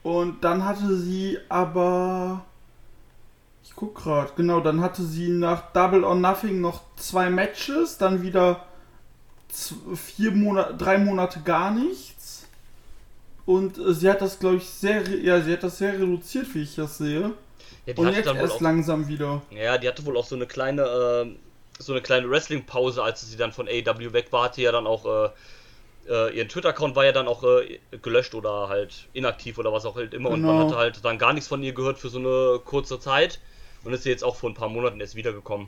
Und dann hatte sie aber. Guck grad, genau, dann hatte sie nach Double or Nothing noch zwei Matches, dann wieder vier Monate, drei Monate gar nichts. Und äh, sie hat das, glaube ich, sehr, ja, sie hat das sehr reduziert, wie ich das sehe.
Ja, die
Und jetzt erst
auch,
langsam wieder.
ja, die hatte wohl auch so eine kleine, äh, so eine kleine Wrestling-Pause, als sie dann von AEW weg war, hatte ja dann auch, äh, äh, ihren Twitter-Account war ja dann auch äh, gelöscht oder halt inaktiv oder was auch halt immer und man
Genau.
hatte halt dann gar nichts von ihr gehört für so eine kurze Zeit und ist jetzt auch vor ein paar Monaten erst wiedergekommen.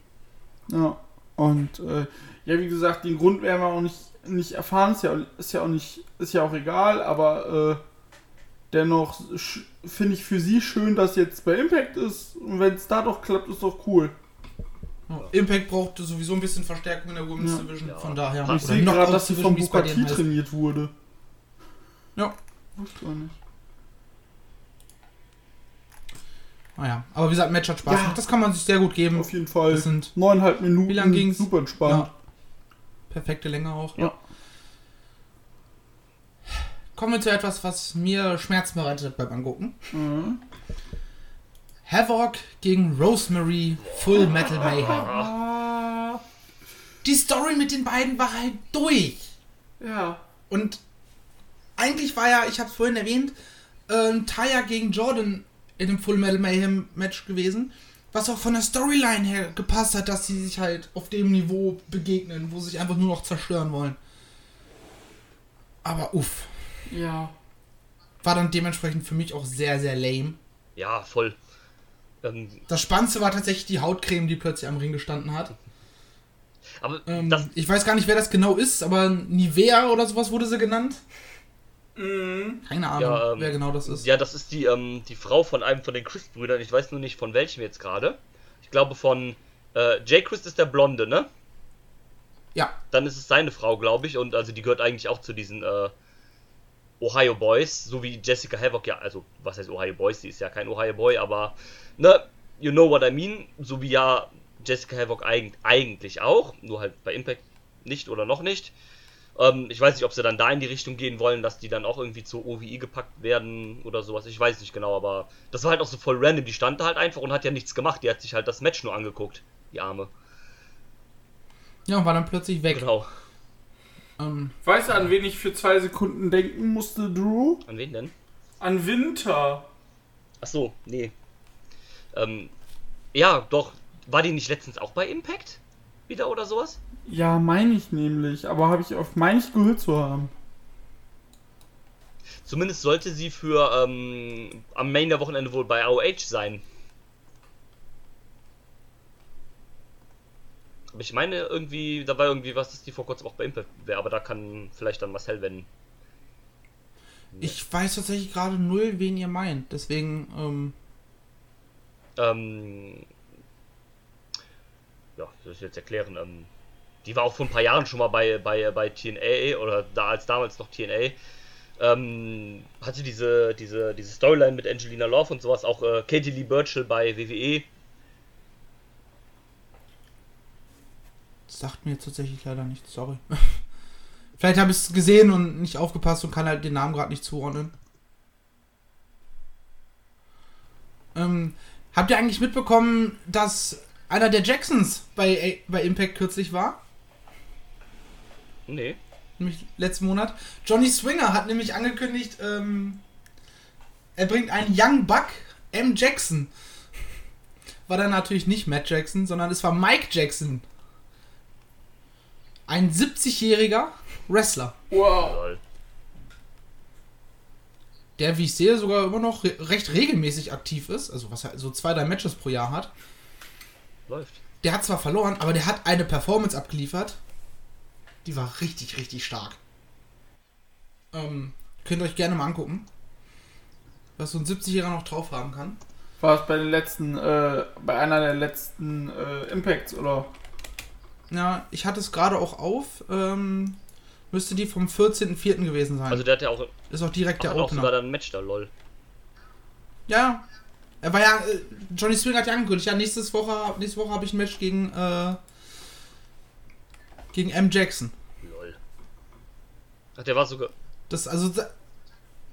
Ja. Und äh, ja, wie gesagt, den Grund werden wir auch nicht, nicht erfahren, ist ja, ist ja auch nicht, ist ja auch egal, aber äh, dennoch finde ich für sie schön, dass jetzt bei Impact ist. Und wenn es da doch klappt, ist doch cool.
Ja. Impact braucht sowieso ein bisschen Verstärkung in der Women's
Ja.
Division,
Ja.
von daher.
Ich sehe gerade, dass sie von Booker T
heißt.
trainiert wurde.
Ja,
Wusste ich auch nicht.
Naja. Aber wie gesagt, Match hat Spaß
Ja.
gemacht. Das kann man sich sehr gut geben.
Auf jeden Fall.
Das sind
Neuneinhalb Minuten.
Wie lang ging's?
Super entspannt.
ja, perfekte Länge auch.
Ja.
Kommen wir zu etwas, was mir Schmerzen bereitet beim Angucken.
Mhm.
Havoc gegen Rosemary Full Metal Mayhem. Die Story mit den beiden war halt durch.
Ja.
Und eigentlich war ja, ich habe es vorhin erwähnt, ähm, Taya gegen Jordan in dem Full Metal Mayhem Match gewesen, was auch von der Storyline her gepasst hat, dass sie sich halt auf dem Niveau begegnen, wo sie sich einfach nur noch zerstören wollen. Aber uff.
Ja.
war dann dementsprechend für mich auch sehr, sehr lame.
Ja, voll. Ähm,
Das Spannendste war tatsächlich die Hautcreme, die plötzlich am Ring gestanden hat.
aber
Ähm,
das,
ich weiß gar nicht, wer das genau ist, aber Nivea oder sowas wurde sie genannt. Keine Ahnung,
Ja, ähm,
wer genau das ist.
ja, das ist die, ähm, die Frau von einem von den Christ-Brüdern. Ich weiß nur nicht von welchem jetzt gerade. Ich glaube von äh, Jay Christ ist der Blonde, ne?
Ja,
Dann ist es seine Frau, glaube ich. Und also die gehört eigentlich auch zu diesen äh, Ohio Boys, so wie Jessica Havoc, ja, also was heißt Ohio Boys? Die ist ja kein Ohio Boy, aber ne, you know what I mean. So wie ja Jessica Havoc eig eigentlich auch, nur halt bei Impact nicht oder noch nicht. Ähm, ich weiß nicht, ob sie dann da in die Richtung gehen wollen, dass die dann auch irgendwie zur OVI gepackt werden oder sowas. Ich weiß nicht genau, aber das war halt auch so voll random. Die stand da halt einfach und hat ja nichts gemacht. Die hat sich halt das Match nur angeguckt, die Arme.
ja, und war dann plötzlich weg.
Genau.
Ähm,
Weißt du, an wen ich für zwei Sekunden denken musste, Drew?
An wen denn?
An Winter.
Ach so, nee. Ähm, ja, doch. War die nicht letztens auch bei Impact? Wieder oder sowas?
Ja, meine ich nämlich, aber habe ich auf meine ich gehört zu haben.
Zumindest sollte sie für ähm, am Main der Wochenende wohl bei AOH sein. Aber ich meine irgendwie, da war irgendwie was, dass die vor kurzem auch bei Impact wäre, aber da kann vielleicht dann Marcel, wenn.
ich weiß tatsächlich gerade null, wen ihr meint. Deswegen, ähm,
Ähm, ja, das soll ich jetzt erklären. Ähm, die war auch vor ein paar Jahren schon mal bei, bei, bei TNA oder da als damals noch TNA. Ähm, hatte diese, diese, diese Storyline mit Angelina Love und sowas, auch äh, Katie Lee Burchill bei. WWE.
sagt mir tatsächlich leider nichts, sorry. Vielleicht habe ich es gesehen und nicht aufgepasst und kann halt den Namen gerade nicht zuordnen. Ähm, habt ihr eigentlich mitbekommen, dass einer der Jacksons bei, bei Impact kürzlich war?
Nee.
nämlich letzten Monat. Johnny Swinger hat nämlich angekündigt, ähm, er bringt einen Young Buck, M. Jackson. War dann natürlich nicht Matt Jackson, sondern es war Mike Jackson. Ein 70-jähriger Wrestler,
Wow.
Der, wie ich sehe, sogar immer noch re recht regelmäßig aktiv ist. Also, was er so zwei, drei Matches pro Jahr hat.
Läuft.
Der hat zwar verloren, aber der hat eine Performance abgeliefert. Die war richtig, richtig stark. Ähm, könnt ihr euch gerne mal angucken. Was so ein 70-Jähriger noch drauf haben kann.
War es bei den letzten, äh, bei einer der letzten äh, Impacts oder?
Ja, ich hatte es gerade auch auf. Ähm, müsste die vom 14.04. gewesen sein.
Also der hat ja auch,
ist auch direkt
der
der
auch sogar
Opener.
dann ein Match da, lol.
Ja. Er war ja. Äh, Johnny Swing hat ja angekündigt. Ja, nächstes Woche, nächste Woche habe ich ein Match gegen. Äh, gegen M. Jackson.
Lol. Ach, der war sogar.
Das, also, da-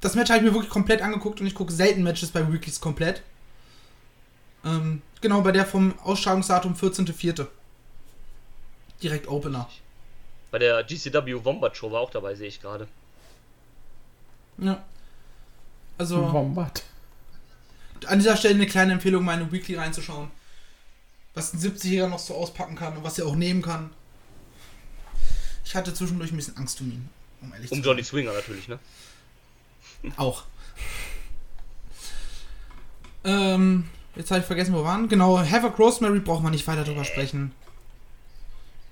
das Match habe ich mir wirklich komplett angeguckt und ich gucke selten Matches bei Weeklies komplett. Ähm, genau, bei der vom Ausstrahlungsdatum 14.04. Direkt Opener.
Bei der GCW Wombat Show war auch dabei, sehe ich gerade.
Ja. Also,
Wombat.
An dieser Stelle eine kleine Empfehlung, meine Weekly reinzuschauen. Was ein 70-Jähriger noch so auspacken kann und was er auch nehmen kann. Ich hatte zwischendurch ein bisschen Angst um ihn, um ehrlich
Um
zu
Johnny Swinger natürlich, ne?
sein. Auch. Ähm, jetzt habe ich vergessen, wo wir waren. Genau, Havoc Rosemary braucht man nicht weiter drüber sprechen.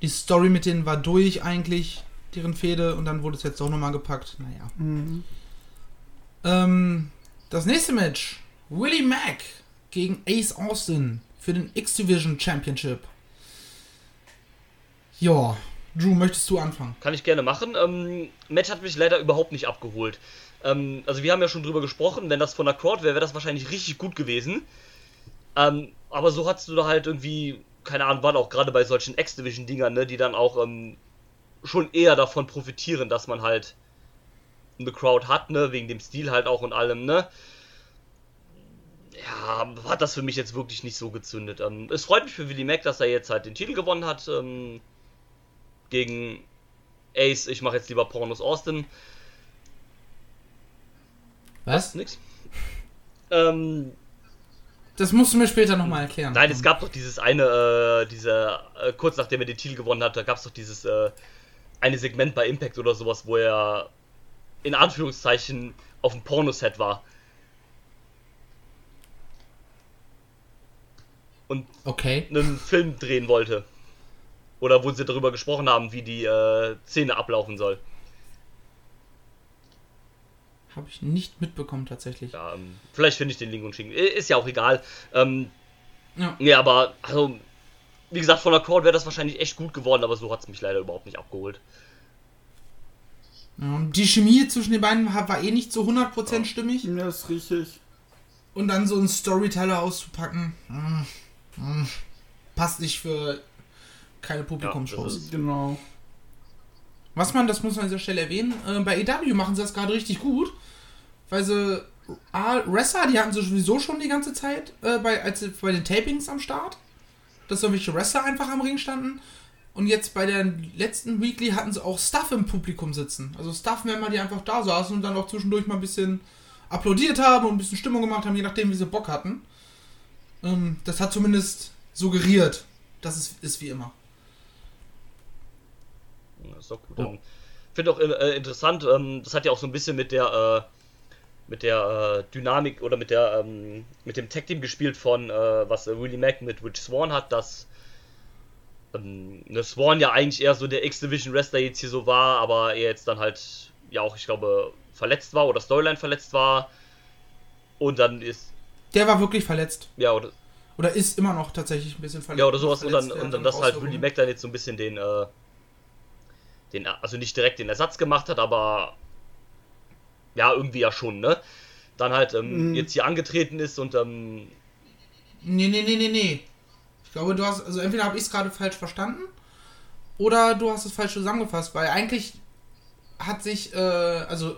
Die Story mit denen war durch eigentlich, deren Fehde, und dann wurde es jetzt doch nochmal gepackt. Naja.
Mhm.
Ähm, das nächste Match. Willie Mack gegen Ace Austin für den X-Division Championship. Ja, Drew, möchtest du anfangen?
Kann ich gerne machen. Ähm, Match hat mich leider überhaupt nicht abgeholt. Ähm, also wir haben ja schon drüber gesprochen, wenn das von der Crowd wäre, wäre das wahrscheinlich richtig gut gewesen. Ähm, aber so hattest du da halt irgendwie, keine Ahnung, waren auch gerade bei solchen X-Division-Dingern, ne, die dann auch ähm, schon eher davon profitieren, dass man halt eine Crowd hat, ne, wegen dem Stil halt auch und allem, ne. Ja, hat das für mich jetzt wirklich nicht so gezündet. Ähm, es freut mich für Willie Mack, dass er jetzt halt den Titel gewonnen hat. Ähm, gegen Ace, ich mache jetzt lieber Pornos Austin.
Was?
Nix. Ähm,
Das musst du mir später nochmal erklären.
nein, es gab doch dieses eine, äh, diese, äh, kurz nachdem er den Titel gewonnen hat, da gab es doch dieses äh, eine Segment bei Impact oder sowas, wo er in Anführungszeichen auf dem Pornoset war. Und
Okay.
einen Film drehen wollte. Oder wo sie darüber gesprochen haben, wie die äh, Szene ablaufen soll.
Habe ich nicht mitbekommen tatsächlich.
Ja, ähm, vielleicht finde ich den Link und schicken. Ist ja auch egal. Ähm,
Ja.
nee, aber, also, wie gesagt, von der wäre das wahrscheinlich echt gut geworden, aber so hat es mich leider überhaupt nicht abgeholt.
Ja, und die Chemie zwischen den beiden war, eh nicht so 100% stimmig.
Ja, ist richtig.
Und dann so einen Storyteller auszupacken, mm, mm, passt nicht für keine Publikumsshows.
Ja,
Genau.
Was man, das muss man an dieser Stelle erwähnen, äh, bei EW machen sie das gerade richtig gut, weil sie A, Wrestler, die hatten sie sowieso schon die ganze Zeit äh, bei, als bei den Tapings am Start, dass irgendwelche Wrestler einfach am Ring standen. Und jetzt bei der letzten Weekly hatten sie auch Stuff im Publikum sitzen. Also Stuff-Member, die einfach da saßen und dann auch zwischendurch mal ein bisschen applaudiert haben und ein bisschen Stimmung gemacht haben, je nachdem, wie sie Bock hatten. Ähm, das hat zumindest suggeriert, dass es ist wie immer.
Ja, ist doch gut.
Ja.
Ähm, Finde auch äh, interessant, ähm, das hat ja auch so ein bisschen mit der, äh, mit der äh, Dynamik oder mit der, ähm, mit dem Tag-Team gespielt von, äh, was äh, Willie Mack mit Rich Swan hat, dass ähm, ne, Swan ja eigentlich eher so der X-Division-Wrestler jetzt hier so war, aber er jetzt dann halt, ja auch, ich glaube, verletzt war oder Storyline verletzt war. Und dann ist,
Der war wirklich verletzt.
ja, oder,
Oder ist immer noch tatsächlich ein bisschen verletzt.
Ja, oder sowas. Und dann, und dann dass halt. Willie Mac dann jetzt so ein bisschen den, äh, den, also nicht direkt den Ersatz gemacht hat, aber ja, irgendwie ja schon, ne? Dann halt ähm,
Mhm.
jetzt hier angetreten ist und ähm,
Nee, nee, nee, nee, nee. Ich glaube, du hast, also entweder habe ich es gerade falsch verstanden oder du hast es falsch zusammengefasst, weil eigentlich hat sich, äh, also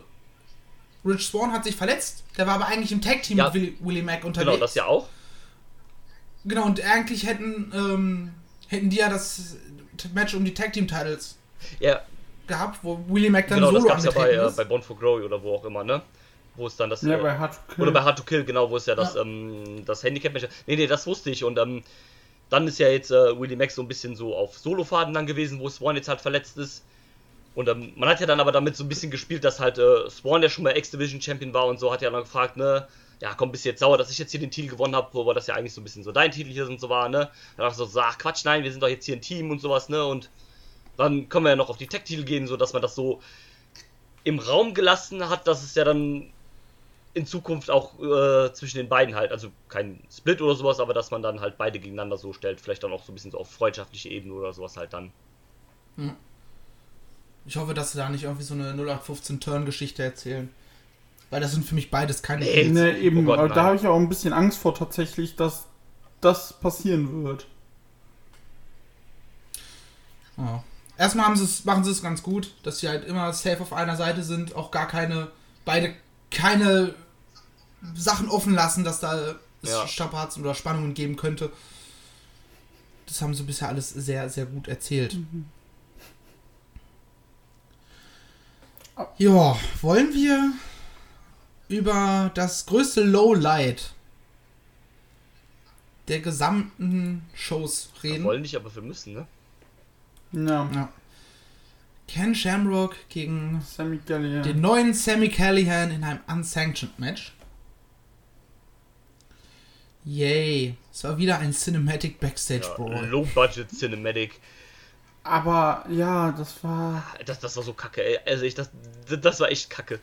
Rich Swan hat sich verletzt, der war aber eigentlich im Tag-Team
Ja.
mit Willie, Willie Mack unterwegs.
genau, das ja auch.
Genau, und eigentlich hätten, ähm, hätten die ja das Match um die Tag-Team-Titles
Ja,
gehabt, wo Willie Mack dann
genau, das
solo
gab's ja bei, äh, bei Born for Glory oder wo auch immer, ne? Wo es dann das.
Ja,
äh,
bei Hard to Kill.
Oder bei Hard to Kill, genau, wo es ja das,
Ja.
ähm, das Handicap-Match. Nee, nee, das wusste ich. Und ähm, dann ist ja jetzt äh, Willie Max so ein bisschen so auf Solofaden dann gewesen, wo Swan jetzt halt verletzt ist. Und ähm, man hat ja dann aber damit so ein bisschen gespielt, dass halt äh, Swan, der schon mal X-Division-Champion war und so, hat ja dann gefragt, ne, ja, komm, bist du jetzt sauer, dass ich jetzt hier den Titel gewonnen habe, wobei das ja eigentlich so ein bisschen so dein Titel hier und so war, ne? Dann dachte ich so, ach Quatsch, nein, wir sind doch jetzt hier ein Team und sowas, ne? Und dann können wir ja noch auf die Tech-Titel gehen, so dass man das so im Raum gelassen hat, dass es ja dann in Zukunft auch äh, zwischen den beiden halt, also kein Split oder sowas, aber dass man dann halt beide gegeneinander so stellt, vielleicht dann auch so ein bisschen so auf freundschaftliche Ebene oder sowas halt dann.
Ich hoffe, dass sie da nicht irgendwie so eine 0815 Turn-Geschichte erzählen. Weil das sind für mich beides keine
Nee,
Heels.
Ne, eben,
Oh Gott,
da habe ich auch ein bisschen Angst vor tatsächlich, dass das passieren wird.
Ja. Erstmal haben sie's, machen sie es ganz gut, dass sie halt immer safe auf einer Seite sind, auch gar keine, beide keine Sachen offen lassen, dass da es
Ja.
Strapazen oder Spannungen geben könnte. Das haben sie bisher alles sehr, sehr gut erzählt. Ja, wollen wir über das größte Lowlight der gesamten Shows
Wir
reden?
wollen nicht, aber wir müssen, ne?
Ja,
Ja. Ken Shamrock gegen den neuen Sammy Callihan in einem unsanctioned Match. Yay. Es war wieder ein Cinematic Backstage
Ja,
Brawl.
Low Budget Cinematic.
Aber ja, das war.
Das, das war so kacke, ey. Also ich, das, das war echt kacke.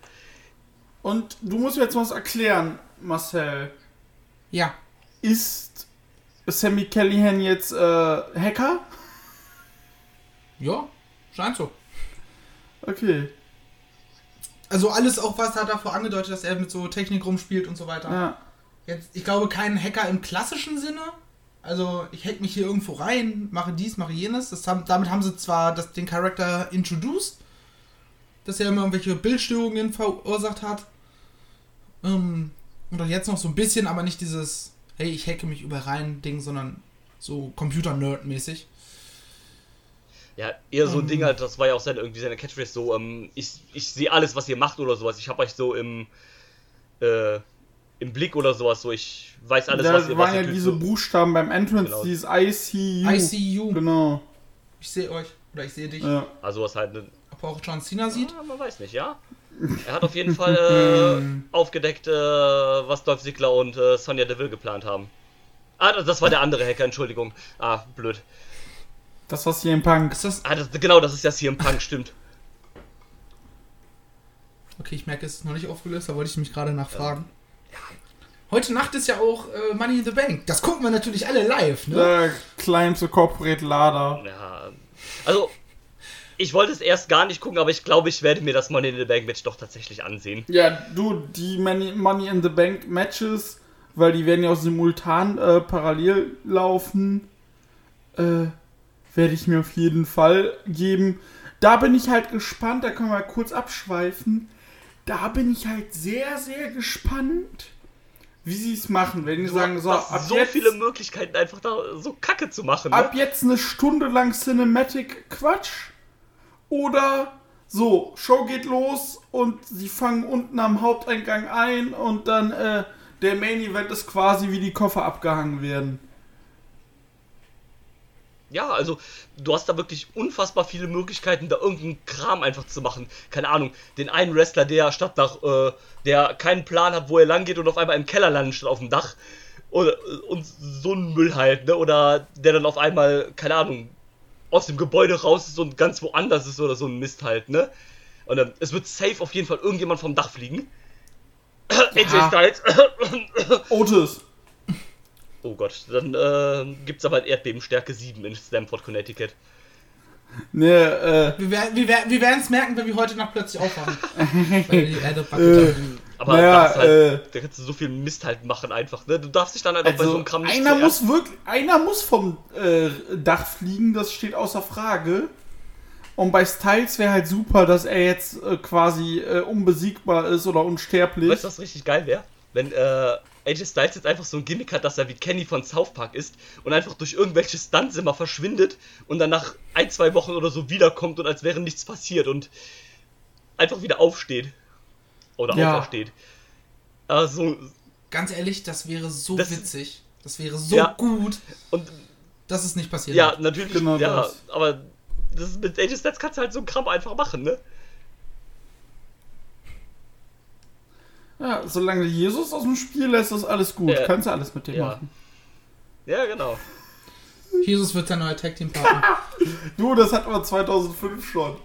Und du musst mir jetzt was erklären, Marcel.
Ja.
Ist Sammy Callahan jetzt äh, Hacker?
Ja, scheint so.
Okay.
Also alles auch, was hat davor angedeutet, dass er mit so Technik rumspielt und so weiter.
Ja.
Jetzt, ich glaube, kein Hacker im klassischen Sinne. Also, ich hack mich hier irgendwo rein, mache dies, mache jenes. Das haben, damit haben sie zwar das, den Charakter introduced, dass er immer irgendwelche Bildstörungen verursacht hat. Ähm, und auch jetzt noch so ein bisschen, aber nicht dieses, hey, ich hacke mich überall rein Ding, sondern so Computer-Nerd-mäßig.
Ja, eher so ein
Ähm.
Ding halt, das war ja auch seine, irgendwie seine Catchphrase so, ähm, ich, ich sehe alles, was ihr macht oder sowas. Ich hab euch so im, äh, im Blick oder sowas, so ich weiß alles,
da
was ihr was
waren ja diese
so.
Buchstaben beim Entrance,
Genau.
dieses ICU.
I see you.
Genau.
Ich sehe euch. Oder ich sehe dich.
Ja.
Also was halt, ne,
ob er auch John Cena sieht.
Ja, man weiß nicht, ja. Er hat auf jeden Fall äh, aufgedeckt, äh, was Dolph Ziggler und äh, Sonja Deville geplant haben. Ah, das war der andere Hacker, Entschuldigung. Ah, blöd.
Das war CM Punk.
Ist das.
Ah, das, genau, das ist ja CM Punk, stimmt.
Okay, ich merke, es ist noch nicht aufgelöst, da wollte ich mich gerade nachfragen. Heute Nacht ist ja auch äh, Money in the Bank. Das gucken wir natürlich alle live, ne?
Der Climb the Corporate Lader.
Ja, also, ich wollte es erst gar nicht gucken, aber ich glaube, ich werde mir das Money in the Bank Match doch tatsächlich ansehen.
Ja, du, die Money, Money in the Bank Matches, weil die werden ja auch simultan äh, parallel laufen, äh, werde ich mir auf jeden Fall geben. Da bin ich halt gespannt, da können wir kurz abschweifen. Da bin ich halt sehr, sehr gespannt, wie sie es machen. Wenn die sagen, so, ab
so
jetzt,
viele Möglichkeiten, einfach da so Kacke zu machen. Ne?
ab jetzt eine Stunde lang Cinematic Quatsch. Oder so, Show geht los und sie fangen unten am Haupteingang ein und dann äh, der Main Event ist quasi wie die Koffer abgehangen werden.
Ja, also du hast da wirklich unfassbar viele Möglichkeiten, da irgendeinen Kram einfach zu machen. Keine Ahnung, den einen Wrestler, der statt nach, äh, der keinen Plan hat, wo er lang geht und auf einmal im Keller landet statt auf dem Dach. Oder, und so ein Müll halt, ne? Oder der dann auf einmal, keine Ahnung, aus dem Gebäude raus ist und ganz woanders ist oder so ein Mist halt, ne? Und ähm, es wird safe auf jeden Fall irgendjemand vom Dach fliegen. AJ Styles.
Otis.
Oh Gott, dann äh, gibt's aber Erdbebenstärke 7 in Stamford, Connecticut.
Ne, äh,
Wir, wer- wir, wer- wir werden es merken, wenn wir heute Nacht plötzlich aufwachen. Weil die Erde wackelt.
Aber
Naja,
das halt,
äh,
da kannst du so viel Mist halt machen einfach, ne? Du darfst dich dann halt auch bei so
also
einem Kram nicht
einer muss wirklich, einer muss vom äh, Dach fliegen, das steht außer Frage. Und bei Styles wäre halt super, dass er jetzt äh, quasi äh, unbesiegbar ist oder unsterblich.
Weißt du, was richtig geil wäre? Wenn äh, AJ Styles jetzt einfach so ein Gimmick hat, dass er wie Kenny von South Park ist und einfach durch irgendwelche Stunts immer verschwindet und dann nach ein, zwei Wochen oder so wiederkommt und als wäre nichts passiert und einfach wieder aufsteht. Oder
Ja.
aufersteht. Also,
Ganz ehrlich, das wäre so
Das-
witzig. Das wäre so
Ja.
gut,
und
dass es nicht passiert.
ja, natürlich,
Genau
ja,
das.
aber das ist mit AJ Styles kannst du halt so einen Kram einfach machen, ne?
Ja, solange Jesus aus dem Spiel lässt, ist alles gut.
Ja.
Kannst du alles mit dem
Ja.
machen.
Ja, genau.
Jesus wird sein neuer Tag Team Partner.
Du, das hatten wir 2005 schon.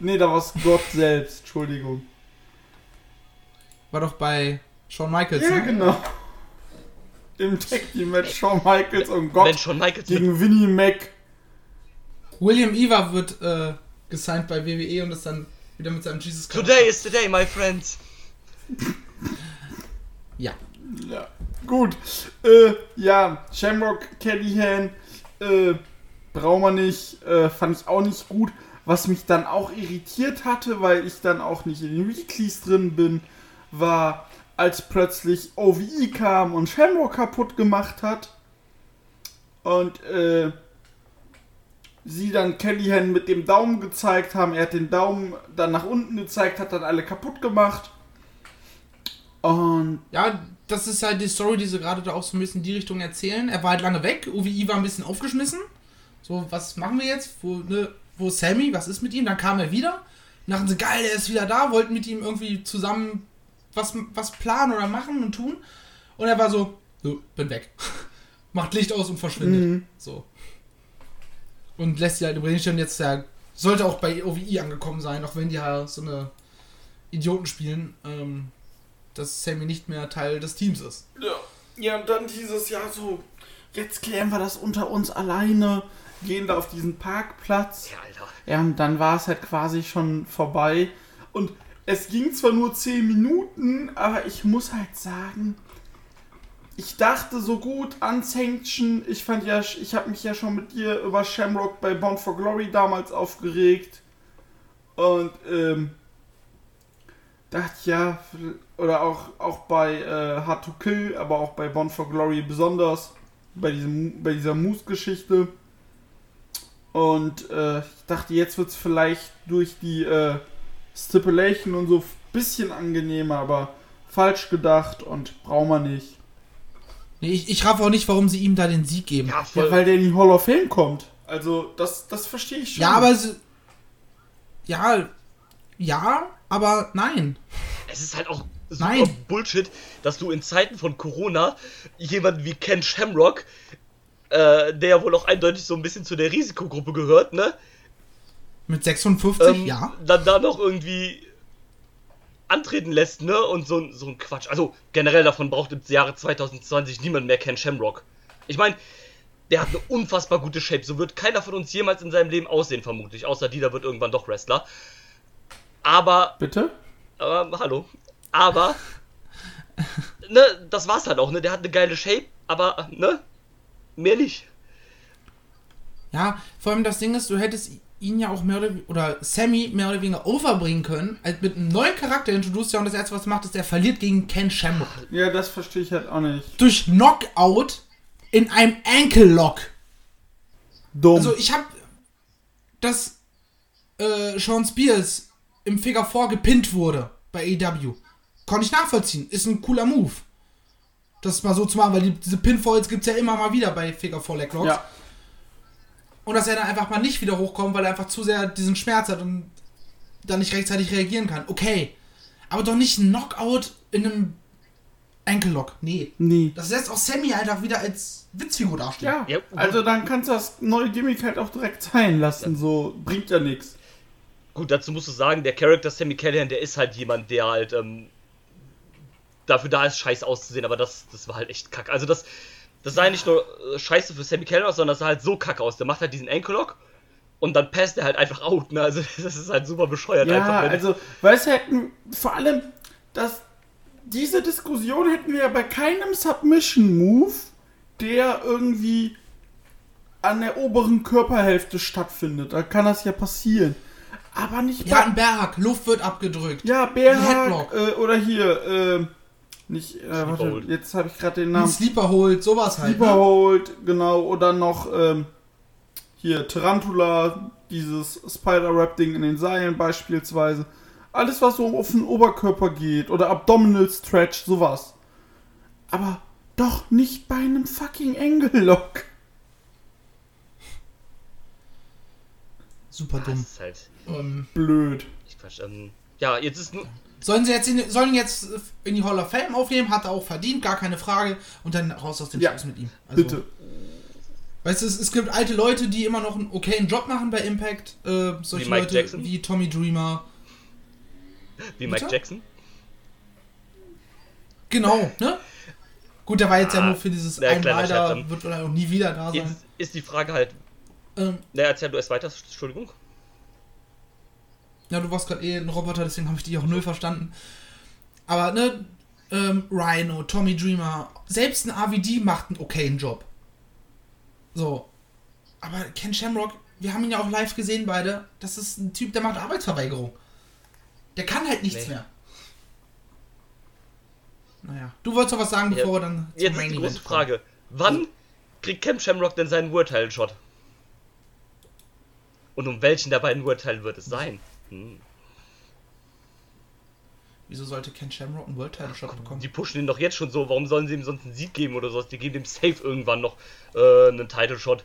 Nee, da war es Gott selbst. Entschuldigung.
War doch bei Shawn Michaels.
Ja,
ne?
genau. Im Tag Team Match Shawn Michaels und Gott
Wenn schon Michaels
gegen Winnie Mac.
William Eva wird äh, gesigned bei WWE und ist dann wieder mit seinem Jesus Christ.
Today is the day, my friends.
Ja.
Ja. Gut. Äh, ja, Shamrock, Callahan, äh, brauchen wir nicht. Äh, fand ich auch nicht gut. Was mich dann auch irritiert hatte, weil ich dann auch nicht in den Weeklies drin bin, war, als plötzlich OVE kam und Shamrock kaputt gemacht hat. Und, äh, sie dann Callahan mit dem Daumen gezeigt haben. Er hat den Daumen dann nach unten gezeigt, hat dann alle kaputt gemacht. Und
Ja, das ist halt die Story, die sie gerade da auch so ein bisschen in die Richtung erzählen. Er war halt lange weg, UVI war ein bisschen aufgeschmissen. So, was machen wir jetzt? Wo, ne, wo ist Sammy? Was ist mit ihm? Dann kam er wieder. Dachten sie, geil, er ist wieder da, wollten mit ihm irgendwie zusammen was, was planen oder machen und tun. Und er war so, so bin weg. Macht Licht aus und verschwindet.
Mhm.
So. Und lässt sie halt übrigens schon jetzt ja, sollte auch bei OVI angekommen sein, auch wenn die ja so eine Idioten spielen, ähm, dass Sammy nicht mehr Teil des Teams ist.
Ja, ja, und dann dieses Jahr so, jetzt klären wir das unter uns alleine, gehen da auf diesen Parkplatz.
Ja, Alter.
Ja, und dann war es halt quasi schon vorbei. Und es ging zwar nur 10 Minuten, aber ich muss halt sagen, ich dachte so gut an Sanction. Ich fand ja, ich habe mich ja schon mit dir über Shamrock bei Bound for Glory damals aufgeregt. Und ähm, dachte ja, oder auch, auch bei äh, Hard to Kill, aber auch bei Bound for Glory besonders, bei, diesem, bei dieser Moose-Geschichte. Und äh, ich dachte, jetzt wird es vielleicht durch die äh, Stipulation und so ein bisschen angenehmer, aber falsch gedacht und brauchen wir nicht.
Nee, ich, ich raff auch nicht, warum sie ihm da den Sieg geben.
Ja, voll.
Ja, weil der in die Hall of Fame kommt. Also, das, das verstehe ich schon.
Ja, aber sie, ja, ja, aber nein.
Es ist halt auch super
Nein.
Bullshit, dass du in Zeiten von Corona jemanden wie Ken Shamrock, äh, der ja wohl auch eindeutig so ein bisschen zu der Risikogruppe gehört, ne?
Mit 56,
ähm,
ja.
dann da noch irgendwie antreten lässt, ne? Und so, ein- so ein Quatsch. Also generell davon braucht im Jahre 2020 niemand mehr Ken Shamrock. Ich meine, der hat eine unfassbar gute Shape. So wird keiner von uns jemals in seinem Leben aussehen, vermutlich. Außer Dieter wird irgendwann doch Wrestler. Aber
Bitte?
aber, hallo. Aber, ne, das war's halt auch, ne? Der hat eine geile Shape, aber, ne? Mehr nicht.
Ja, vor allem das Ding ist, du hättest ihn ja auch mehr oder, oder Sammy mehr oder weniger overbringen können, als mit einem neuen Charakter introduced ja und das erste, was er macht, ist, er verliert gegen Ken Shamrock.
Ja, das verstehe ich halt auch nicht.
Durch Knockout in einem Ankle Lock.
Dumm.
Also ich habe dass äh, Sean Spears im Figure 4 gepinnt wurde bei AEW. Konnte ich nachvollziehen. Ist ein cooler Move. Das mal so zu machen, weil die, diese Pinfalls gibt es ja immer mal wieder bei Figure 4 Leg Locks.
ja.
Und dass er dann einfach mal nicht wieder hochkommt, weil er einfach zu sehr diesen Schmerz hat und dann nicht rechtzeitig reagieren kann. Okay. Aber doch nicht ein Knockout in einem Ankle Lock. Nee.
Nee.
Das lässt auch Sammy einfach wieder als Witzfigur dastehen.
Ja,
Ja,
also dann kannst du das neue Gimmick halt auch direkt sein lassen, so bringt ja nichts.
Gut, dazu musst du sagen, der Charakter Sammy Callahan, der ist halt jemand, der halt, ähm, dafür da ist, scheiße auszusehen, aber das, das war halt echt kack. Also das, das sah nicht nur äh, scheiße für Sammy Callahan aus, sondern das sah halt so kack aus. Der macht halt diesen Ankle Lock und dann passt er halt einfach out, ne? Also das ist halt super bescheuert
Ja,
einfach. wenn-
also, weißt du, hätten vor allem, dass diese Diskussion hätten wir ja bei keinem Submission-Move, der irgendwie an der oberen Körperhälfte stattfindet. Da kann das ja passieren. Aber nicht
Ja, ein Berg. Luft wird abgedrückt.
Ja,
Headlock.
äh, oder hier, äh, nicht, äh, warte,
Hold.
jetzt habe ich gerade den
Ein
Namen.
Sleeper holt, sowas halt.
Sleeper
Ne?
Hold, genau, oder noch ähm, hier Tarantula, dieses Spider-Rap-Ding in den Seilen beispielsweise. Alles, was so auf den Oberkörper geht, oder Abdominal Stretch, sowas. Aber doch nicht bei einem fucking Angle
Super
das
dumm.
ist halt,
Ähm,
Blöd.
ich Quatsch. Ähm, ja, jetzt ist nur,
sollen sie jetzt in, sollen jetzt in die Hall of Fame aufnehmen? Hat er auch verdient, gar keine Frage. Und dann raus aus den
Ja,
Shows mit ihm. Also,
Bitte.
Weißt du, es, es gibt alte Leute, die immer noch einen okayen Job machen bei Impact. Äh, solche
Wie Mike
Leute
Jackson?
wie Tommy Dreamer.
wie Mike
Bitte?
Jackson.
Genau, ne? Gut, der war jetzt ja
Ah,
nur für dieses
ja,
einmal da, wird vielleicht auch nie wieder da sein.
Jetzt ist die Frage halt,
Ähm,
na, erzähl du erst weiter, Entschuldigung.
Ja, du warst gerade eh ein Roboter, deswegen habe ich dich auch null verstanden. Aber, ne, ähm, Rhino, Tommy Dreamer, selbst ein AVD macht einen okayen Job. So. Aber Ken Shamrock, wir haben ihn ja auch live gesehen beide, das ist ein Typ, der macht Arbeitsverweigerung. Der kann halt nichts
Nee.
mehr. Naja, du wolltest doch was sagen,
Ja,
bevor wir dann zum
Jetzt ist
Main
die
Event
große
kommen.
Frage. Wann kriegt Cam Shamrock denn seinen World-Title-Shot? Und um welchen der beiden World-Title wird es sein? Hm.
Wieso sollte Ken Shamrock einen World Title Shot bekommen?
Die pushen ihn doch jetzt schon so. Warum sollen sie ihm sonst einen Sieg geben oder sowas? Die geben ihm safe irgendwann noch äh, einen Title-Shot,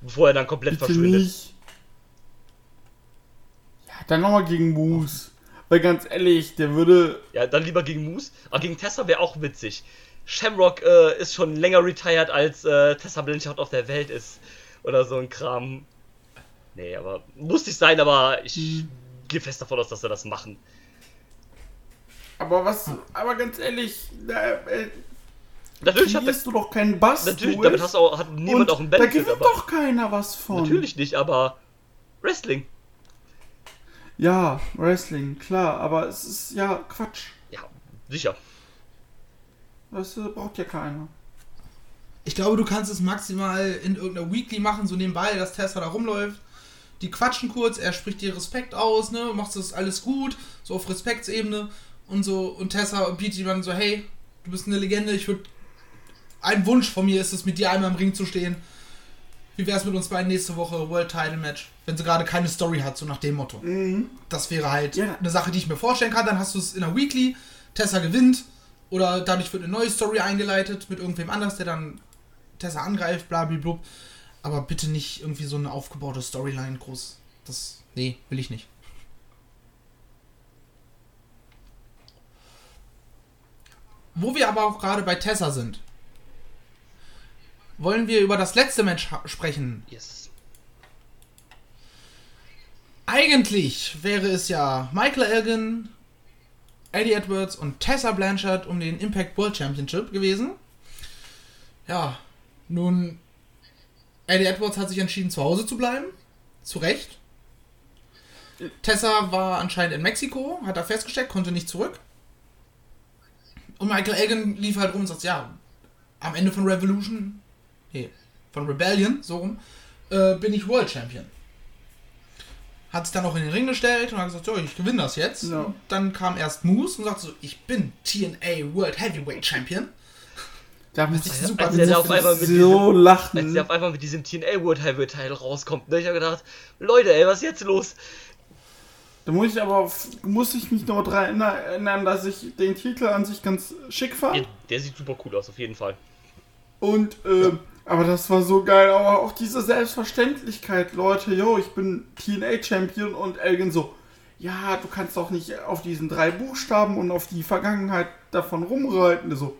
bevor er dann komplett
Bitte
verschwindet.
nicht. Ja, dann nochmal gegen Moose. Weil ganz ehrlich, der würde.
Ja, dann lieber gegen Moose. Aber gegen Tessa wäre auch witzig. Shamrock äh, ist schon länger retired, als äh, Tessa Blanchard auf der Welt ist. Oder so ein Kram. Nee, aber muss nicht sein, aber ich
Hm.
gehe fest davon aus, dass sie das machen.
Aber was. Aber ganz ehrlich, da äh,
Natürlich hat
kriegst du doch keinen Bass.
natürlich,
durch.
damit hast du auch, hat niemand
Und
auch einen
Da
Benefit,
gewinnt
aber
doch keiner was von.
natürlich nicht, aber Wrestling.
Ja, Wrestling, klar, aber es ist ja Quatsch.
Ja, sicher.
Du, braucht ja keiner.
Ich glaube, du kannst es maximal in irgendeiner Weekly machen, so nebenbei, dass Tessa da rumläuft. Die quatschen kurz, er spricht dir Respekt aus, ne, macht das alles gut, so auf Respektsebene und so. Und Tessa bietet ihm dann so, hey, du bist eine Legende, ich würde. Ein Wunsch von mir ist es, mit dir einmal im Ring zu stehen. Wie wär's mit uns beiden nächste Woche World Title Match? Wenn sie gerade keine Story hat, so nach dem Motto. Das wäre halt
Ja.
eine Sache, die ich mir vorstellen kann. Dann hast du es in der Weekly, Tessa gewinnt oder dadurch wird eine neue Story eingeleitet mit irgendwem anders, der dann Tessa angreift, blablabla. Aber bitte nicht irgendwie so eine aufgebaute Storyline groß. Das. Nee, will ich nicht. Wo wir aber auch gerade bei Tessa sind, wollen wir über das letzte Match sprechen.
Yes.
Eigentlich wäre es ja Michael Elgin, Eddie Edwards und Tessa Blanchard um den Impact World Championship gewesen. Ja, nun Eddie Edwards hat sich entschieden, zu Hause zu bleiben. Zu Recht. Tessa war anscheinend in Mexiko, hat da festgesteckt, konnte nicht zurück. Und Michael Elgin lief halt rum und sagt, ja, am Ende von Revolution, nee, von Rebellion, so rum, äh, bin ich World Champion. Hat sich dann auch in den Ring gestellt und hat gesagt, so, ich gewinne das jetzt.
Ja.
Dann kam erst Moose und sagte so, ich bin TNA World Heavyweight Champion.
Da muss
ich
ich
super
als er auf einmal mit
so
diesem, als
lachen.
der auf einmal mit diesem TNA World Heavyweight Title rauskommt, ne? Ich hab gedacht, Leute, ey, was ist jetzt los?
Da muss ich aber muss ich mich noch daran erinnern, dass ich den Titel an sich ganz schick fand.
Ja, der sieht super cool aus, auf jeden Fall.
Und, äh, aber das war so geil, aber auch diese Selbstverständlichkeit, Leute, yo, ich bin TNA-Champion und Elgin so, ja, du kannst doch nicht auf diesen drei Buchstaben und auf die Vergangenheit davon rumreiten. So,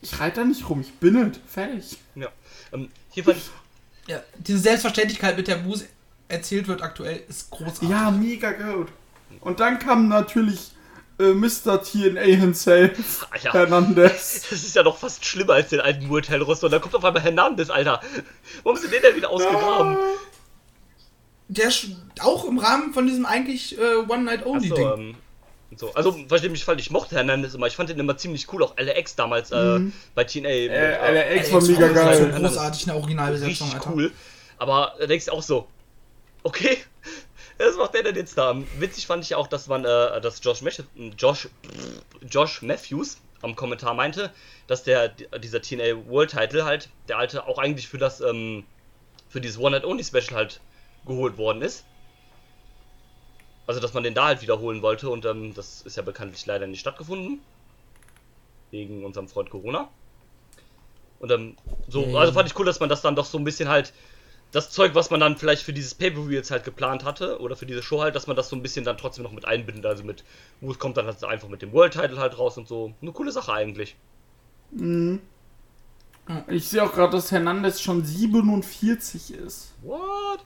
ich reite da nicht rum, ich bin es, fertig.
Ja. Ähm, hier fand ich,
Ja, diese Selbstverständlichkeit, mit der Moose erzählt wird aktuell, ist großartig.
Ja, mega gut. Und dann kam natürlich äh, Mr. TNA himself,
Alter.
Hernandez.
das ist ja noch fast schlimmer als den alten Roster. Und dann kommt auf einmal Hernandez, Alter. Warum sind den denn wieder ausgegraben?
Der ist auch im Rahmen von diesem eigentlich äh, One-Night-Only-Ding.
ähm, so. Also, verstehe mich falsch, ich mochte Hernandez immer. Ich fand den immer ziemlich cool, auch LAX damals äh, bei TNA.
Äh,
äh,
LAX war mega
ist so
geil.
großartig, eine Originalbesetzung,
richtig
Alter.
cool. Aber da denkst du auch so, okay, was macht der denn jetzt da? Witzig fand ich auch, dass man, äh, dass Josh, Mech- Josh, Josh Matthews am Kommentar meinte, dass der dieser TNA World Title halt, der alte, auch eigentlich für das, ähm, für dieses One Night Only Special halt geholt worden ist. Also, dass man den da halt wiederholen wollte und ähm, das ist ja bekanntlich leider nicht stattgefunden. Wegen unserem Freund Corona. Und ähm, so,
Ja, ja.
also fand ich cool, dass man das dann doch so ein bisschen halt, das Zeug, was man dann vielleicht für dieses Pay-Per-View jetzt halt geplant hatte, oder für diese Show halt, dass man das so ein bisschen dann trotzdem noch mit einbindet. Also mit, wo es kommt dann halt einfach mit dem World Title halt raus und so. Eine coole Sache eigentlich.
Ich sehe auch gerade, dass Hernandez schon 47 ist.
What?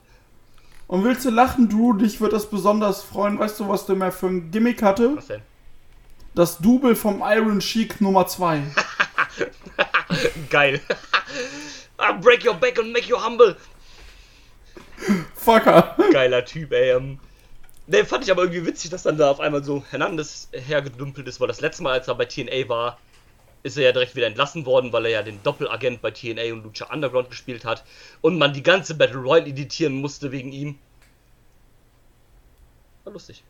Und willst du lachen, Drew? Dich wird das besonders freuen. Weißt du, was der mehr für ein Gimmick hatte?
Was denn?
Das Double vom Iron Sheik Nummer 2.
Geil. ah, break your back and make you humble.
Fucker.
Geiler Typ, ey. Ähm, ne, fand ich aber irgendwie witzig, dass dann da auf einmal so Hernandez hergedümpelt ist, weil das letzte Mal, als er bei TNA war, ist er ja direkt wieder entlassen worden, weil er ja den Doppelagent bei TNA und Lucha Underground gespielt hat und man die ganze Battle Royale editieren musste wegen ihm. War lustig.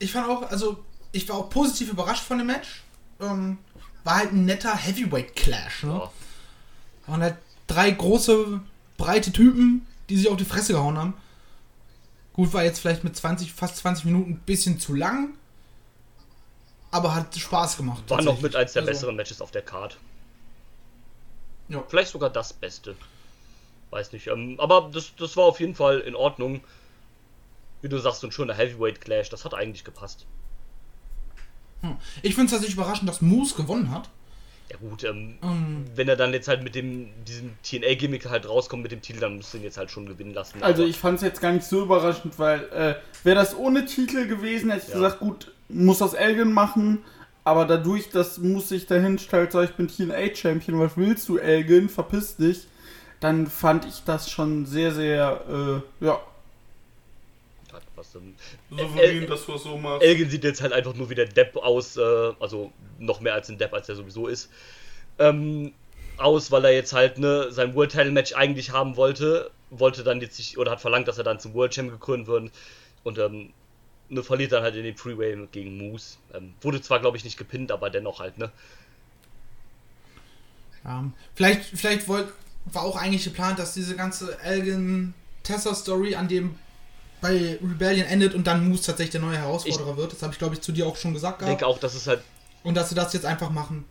Ich fand auch, also, ich war auch positiv überrascht von dem Match. Ähm, war halt ein netter Heavyweight-Clash, ne?
Ja.
Waren halt drei große, breite Typen, die sich auf die Fresse gehauen haben. Gut, war jetzt vielleicht mit 20, fast 20 Minuten ein bisschen zu lang. Aber hat Spaß gemacht.
War noch mit eins der
Also,
besseren Matches auf der Card.
Ja.
Vielleicht sogar das Beste. Weiß nicht. Ähm, aber das, das war auf jeden Fall in Ordnung. Wie du sagst, so ein schöner Heavyweight Clash, das hat eigentlich gepasst.
hm. Ich finde es tatsächlich überraschend, dass Moose gewonnen hat.
Ja gut, ähm,
Ähm,
wenn er dann jetzt halt mit dem diesem TNA-Gimmick halt rauskommt mit dem Titel, dann musst du ihn jetzt halt schon gewinnen lassen.
Also
aber-
ich fand es jetzt gar nicht so überraschend, weil äh, wäre das ohne Titel gewesen, hätte ich
Ja.
gesagt, gut, muss das Elgin machen. Aber dadurch, dass muss sich dahin stellt, so ich bin TNA-Champion, was willst du, Elgin, verpiss dich, dann fand ich das schon sehr, sehr, äh, ja,
hat was, ähm,
souverän,
El-
dass du es so machst.
Elgin sieht jetzt halt einfach nur wie der Depp aus, äh, also noch mehr als ein Depp, als er sowieso ist. Ähm, aus, weil er jetzt halt ne, sein World Title Match eigentlich haben wollte, wollte dann jetzt sich, oder hat verlangt, dass er dann zum World Champ gekrönt wird und ähm, ne, verliert dann halt in den Freeway gegen Moose. Ähm, wurde zwar, glaube ich, nicht gepinnt, aber dennoch halt, ne?
ja. Vielleicht, vielleicht wollt, war auch eigentlich geplant, dass diese ganze Elgin-Tessa-Story an dem bei Rebellion endet und dann Moose tatsächlich der neue Herausforderer wird. Das habe ich, glaube ich, zu dir auch schon gesagt
Ich denke auch, dass es halt,
Und dass sie das jetzt einfach machen.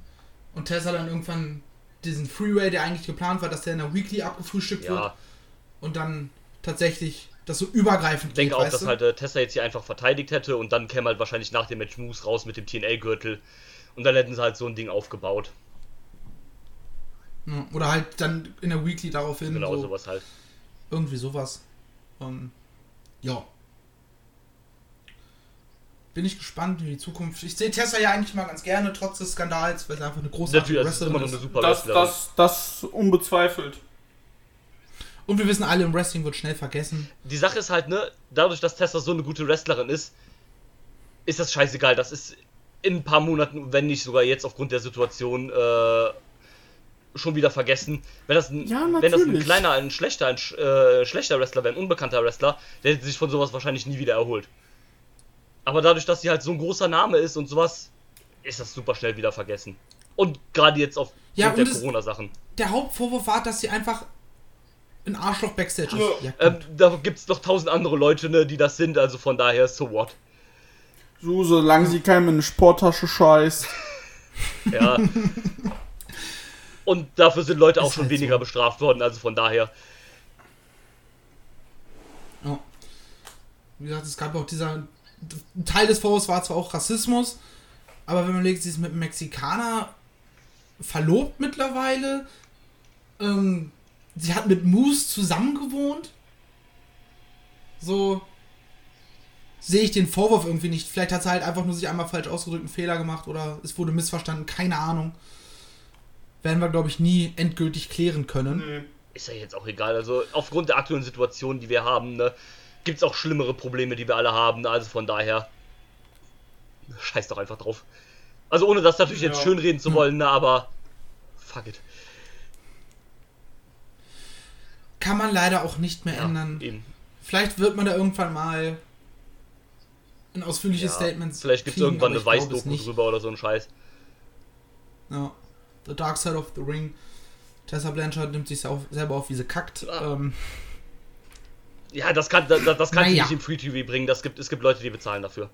Und Tessa dann irgendwann diesen Freeway, der eigentlich geplant war, dass der in der Weekly abgefrühstückt wird.
ja,
Und dann tatsächlich das so übergreifend
Ich denke auch,
weißt
dass
du?
halt äh, Tessa jetzt hier einfach verteidigt hätte und dann käme halt wahrscheinlich nach dem Match Moose raus mit dem TNA-Gürtel und dann hätten sie halt so ein Ding aufgebaut.
Ja, Oder halt dann in der Weekly daraufhin.
Genau,
so,
sowas halt.
Irgendwie sowas. Ähm, ja. Bin ich gespannt, wie die Zukunft. Ich sehe Tessa ja eigentlich mal ganz gerne, trotz des Skandals, weil sie einfach eine große
das ist immer noch eine super
Das,
Wrestlerin.
das, das unbezweifelt.
Und wir wissen alle, im Wrestling wird schnell vergessen.
Die Sache ist halt, ne, dadurch, dass Tessa so eine gute Wrestlerin ist, ist das scheißegal. Das ist in ein paar Monaten, wenn nicht sogar jetzt aufgrund der Situation, äh, schon wieder vergessen. Wenn das ein,
Ja,
wenn das ein kleiner, ein schlechter, ein sch- äh, schlechter Wrestler wäre, ein unbekannter Wrestler, der hätte sich von sowas wahrscheinlich nie wieder erholt. Aber dadurch, dass sie halt so ein großer Name ist und sowas, ist das super schnell wieder vergessen. Und gerade jetzt auf
Ja,
der Corona-Sachen.
Der Hauptvorwurf war, dass sie einfach ein Arschloch Backstage ist.
Ja.
Ähm, da gibt's noch tausend andere Leute, ne, die das sind, also von daher, so what.
So, solange sie keinem in eine Sporttasche scheißt.
Ja. Und dafür sind Leute auch schon
halt
weniger
so.
bestraft worden, also von daher.
Ja. Wie gesagt, es gab auch dieser. Ein Teil des Vorwurfs war zwar auch Rassismus, aber wenn man überlegt, sie ist mit einem Mexikaner verlobt mittlerweile. Ähm, sie hat mit Moose zusammengewohnt. So. Sehe ich den Vorwurf irgendwie nicht. Vielleicht hat sie halt einfach nur sich einmal falsch ausgedrückt, einen Fehler gemacht oder es wurde missverstanden, keine Ahnung. Werden wir, glaube ich, nie endgültig klären können.
Ist ja jetzt auch egal. Also aufgrund der aktuellen Situation, die wir haben, ne, gibt's auch schlimmere Probleme, die wir alle haben. Also von daher. Scheiß doch einfach drauf. Also ohne das natürlich jetzt
Ja.
schönreden zu wollen, ne, aber. Fuck it.
Kann man leider auch nicht mehr
Ja,
ändern.
eben.
Vielleicht wird man da irgendwann mal ein ausführliches
Ja,
Statement.
vielleicht gibt's
kriegen,
irgendwann eine
es
Weißdoku drüber oder so ein Scheiß.
Ja. The Dark Side of the Ring. Tessa Blanchard nimmt sich selber auf, wie sie kackt.
Ah.
Ähm,
Ja, das kann, das, das kann ich
Naja.
nicht im Free TV bringen. Das gibt, es gibt Leute, die bezahlen dafür.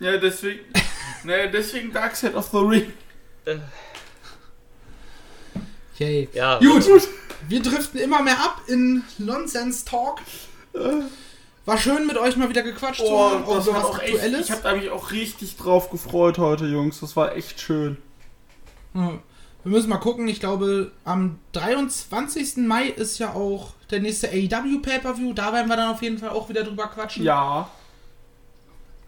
Ja, deswegen. naja, deswegen Dark Side of the Ring.
Äh,
yay.
ja,
Gut, wir driften immer mehr ab in Nonsense Talk. War schön mit euch mal wieder gequatscht zu
Oh,
haben, auch
das
so was
auch echt,
Aktuelles.
ich habe mich auch richtig drauf gefreut heute, Jungs. Das war echt schön.
Wir müssen mal gucken. Ich glaube, am 23. Mai ist ja auch der nächste AEW Pay-Per-View. Da werden wir dann auf jeden Fall auch wieder drüber quatschen.
Ja.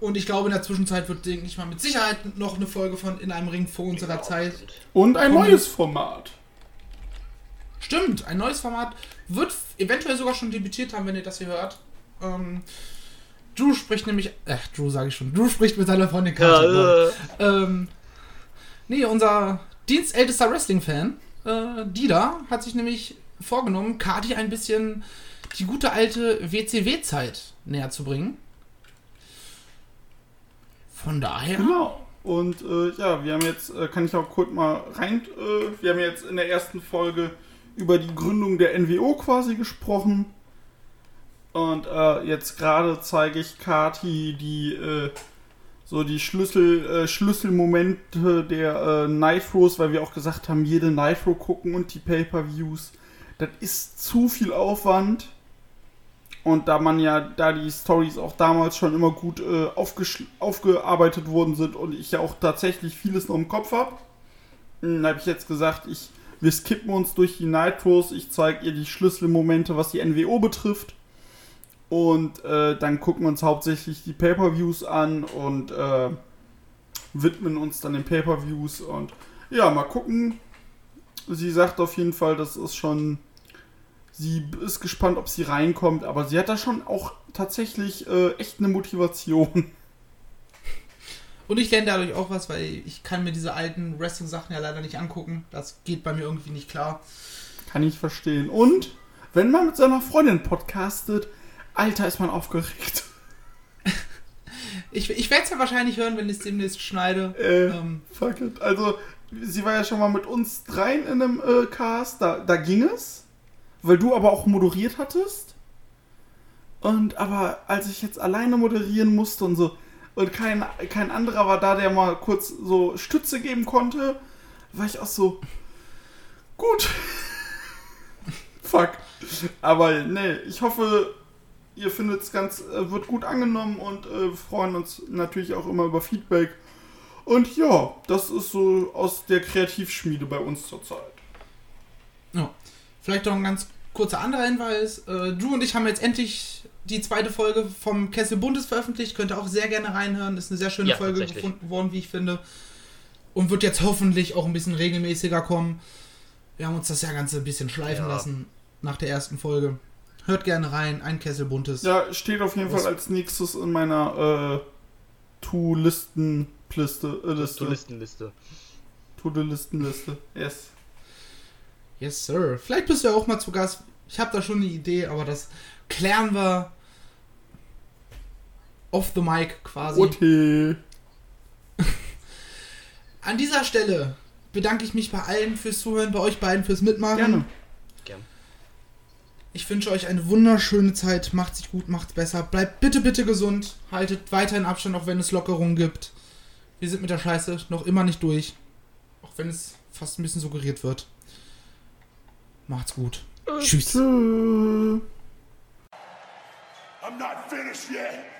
Und ich glaube, in der Zwischenzeit wird, denke ich mal, mit Sicherheit noch eine Folge von In einem Ring vor unserer Zeit.
Und ein neues Format.
Stimmt, ein neues Format wird eventuell sogar schon debütiert haben, wenn ihr das hier hört. Ähm, Drew spricht nämlich, äh, Drew sage ich schon, Drew spricht mit seiner Freundin Karte.
ja, äh,
Ähm, nee, unser dienstältester Wrestling-Fan, äh, Dida, hat sich nämlich vorgenommen, Kati ein bisschen die gute alte WCW-Zeit näher zu bringen. Von daher.
Genau. Und äh, ja, wir haben jetzt, äh, kann ich auch kurz mal rein, äh, wir haben jetzt in der ersten Folge über die Gründung der NWO quasi gesprochen. Und äh, jetzt gerade zeige ich Kati die äh, so die Schlüssel, äh, Schlüsselmomente der äh, Nitros, weil wir auch gesagt haben, jede Nitro gucken und die Pay-Per-Views. Das ist zu viel Aufwand. Und da man ja, da die Stories auch damals schon immer gut äh, aufgearbeitet worden sind und ich ja auch tatsächlich vieles noch im Kopf habe, habe ich jetzt gesagt, ich, wir skippen uns durch die Nitros, ich zeige ihr die Schlüsselmomente, was die NWO betrifft. Und äh, dann gucken wir uns hauptsächlich die Pay-Per-Views an und äh, widmen uns dann den Pay-Per-Views. Und ja, mal gucken. Sie sagt auf jeden Fall, das ist schon Sie ist gespannt, ob sie reinkommt, aber sie hat da schon auch tatsächlich äh, echt eine Motivation.
Und ich lerne dadurch auch was, weil ich kann mir diese alten Wrestling-Sachen ja leider nicht angucken. Das geht bei mir irgendwie nicht klar.
Kann ich verstehen. Und wenn man mit seiner Freundin podcastet, Alter, ist man aufgeregt.
Ich, ich werde es ja wahrscheinlich hören, wenn ich es demnächst schneide.
Äh,
Ähm,
fuck it. Also, sie war ja schon mal mit uns dreien in einem äh, Cast, da, da ging es. Weil du aber auch moderiert hattest. Und aber als ich jetzt alleine moderieren musste und so, und kein, kein anderer war da, der mal kurz so Stütze geben konnte, war ich auch so. Gut. Fuck. Aber nee, ich hoffe, ihr findet es ganz, äh, wird gut angenommen und äh, freuen uns natürlich auch immer über Feedback. Und ja, das ist so aus der Kreativschmiede bei uns zurzeit.
Ja. Vielleicht noch ein ganz kurzer anderer Hinweis. Äh, Drew und ich haben jetzt endlich die zweite Folge vom Kessel Bundes veröffentlicht. Könnt ihr auch sehr gerne reinhören. Ist eine sehr schöne
Ja,
Folge gefunden worden, wie ich finde. Und wird jetzt hoffentlich auch ein bisschen regelmäßiger kommen. Wir haben uns das ja Ganze ein bisschen schleifen
Ja.
lassen nach der ersten Folge. Hört gerne rein. Ein Kessel Buntes.
Ja, steht auf jeden
Was-
Fall als nächstes in meiner äh, To-Listen-Liste. Äh, Liste.
Touristenliste.
To-Do-Listen-Liste. Yes.
Yes, Sir. Vielleicht bist du ja auch mal zu Gast. Ich habe da schon eine Idee, aber das klären wir off the mic quasi.
Okay.
An dieser Stelle bedanke ich mich bei allen fürs Zuhören, bei euch beiden fürs Mitmachen.
Gerne.
Gern.
Ich wünsche euch eine wunderschöne Zeit. Macht sich gut, macht's besser. Bleibt bitte, bitte gesund. Haltet weiterhin Abstand, auch wenn es Lockerungen gibt. Wir sind mit der Scheiße noch immer nicht durch. Auch wenn es fast ein bisschen suggeriert wird. Macht's gut. Tschüss.
Tschüss.
I'm not finished yet.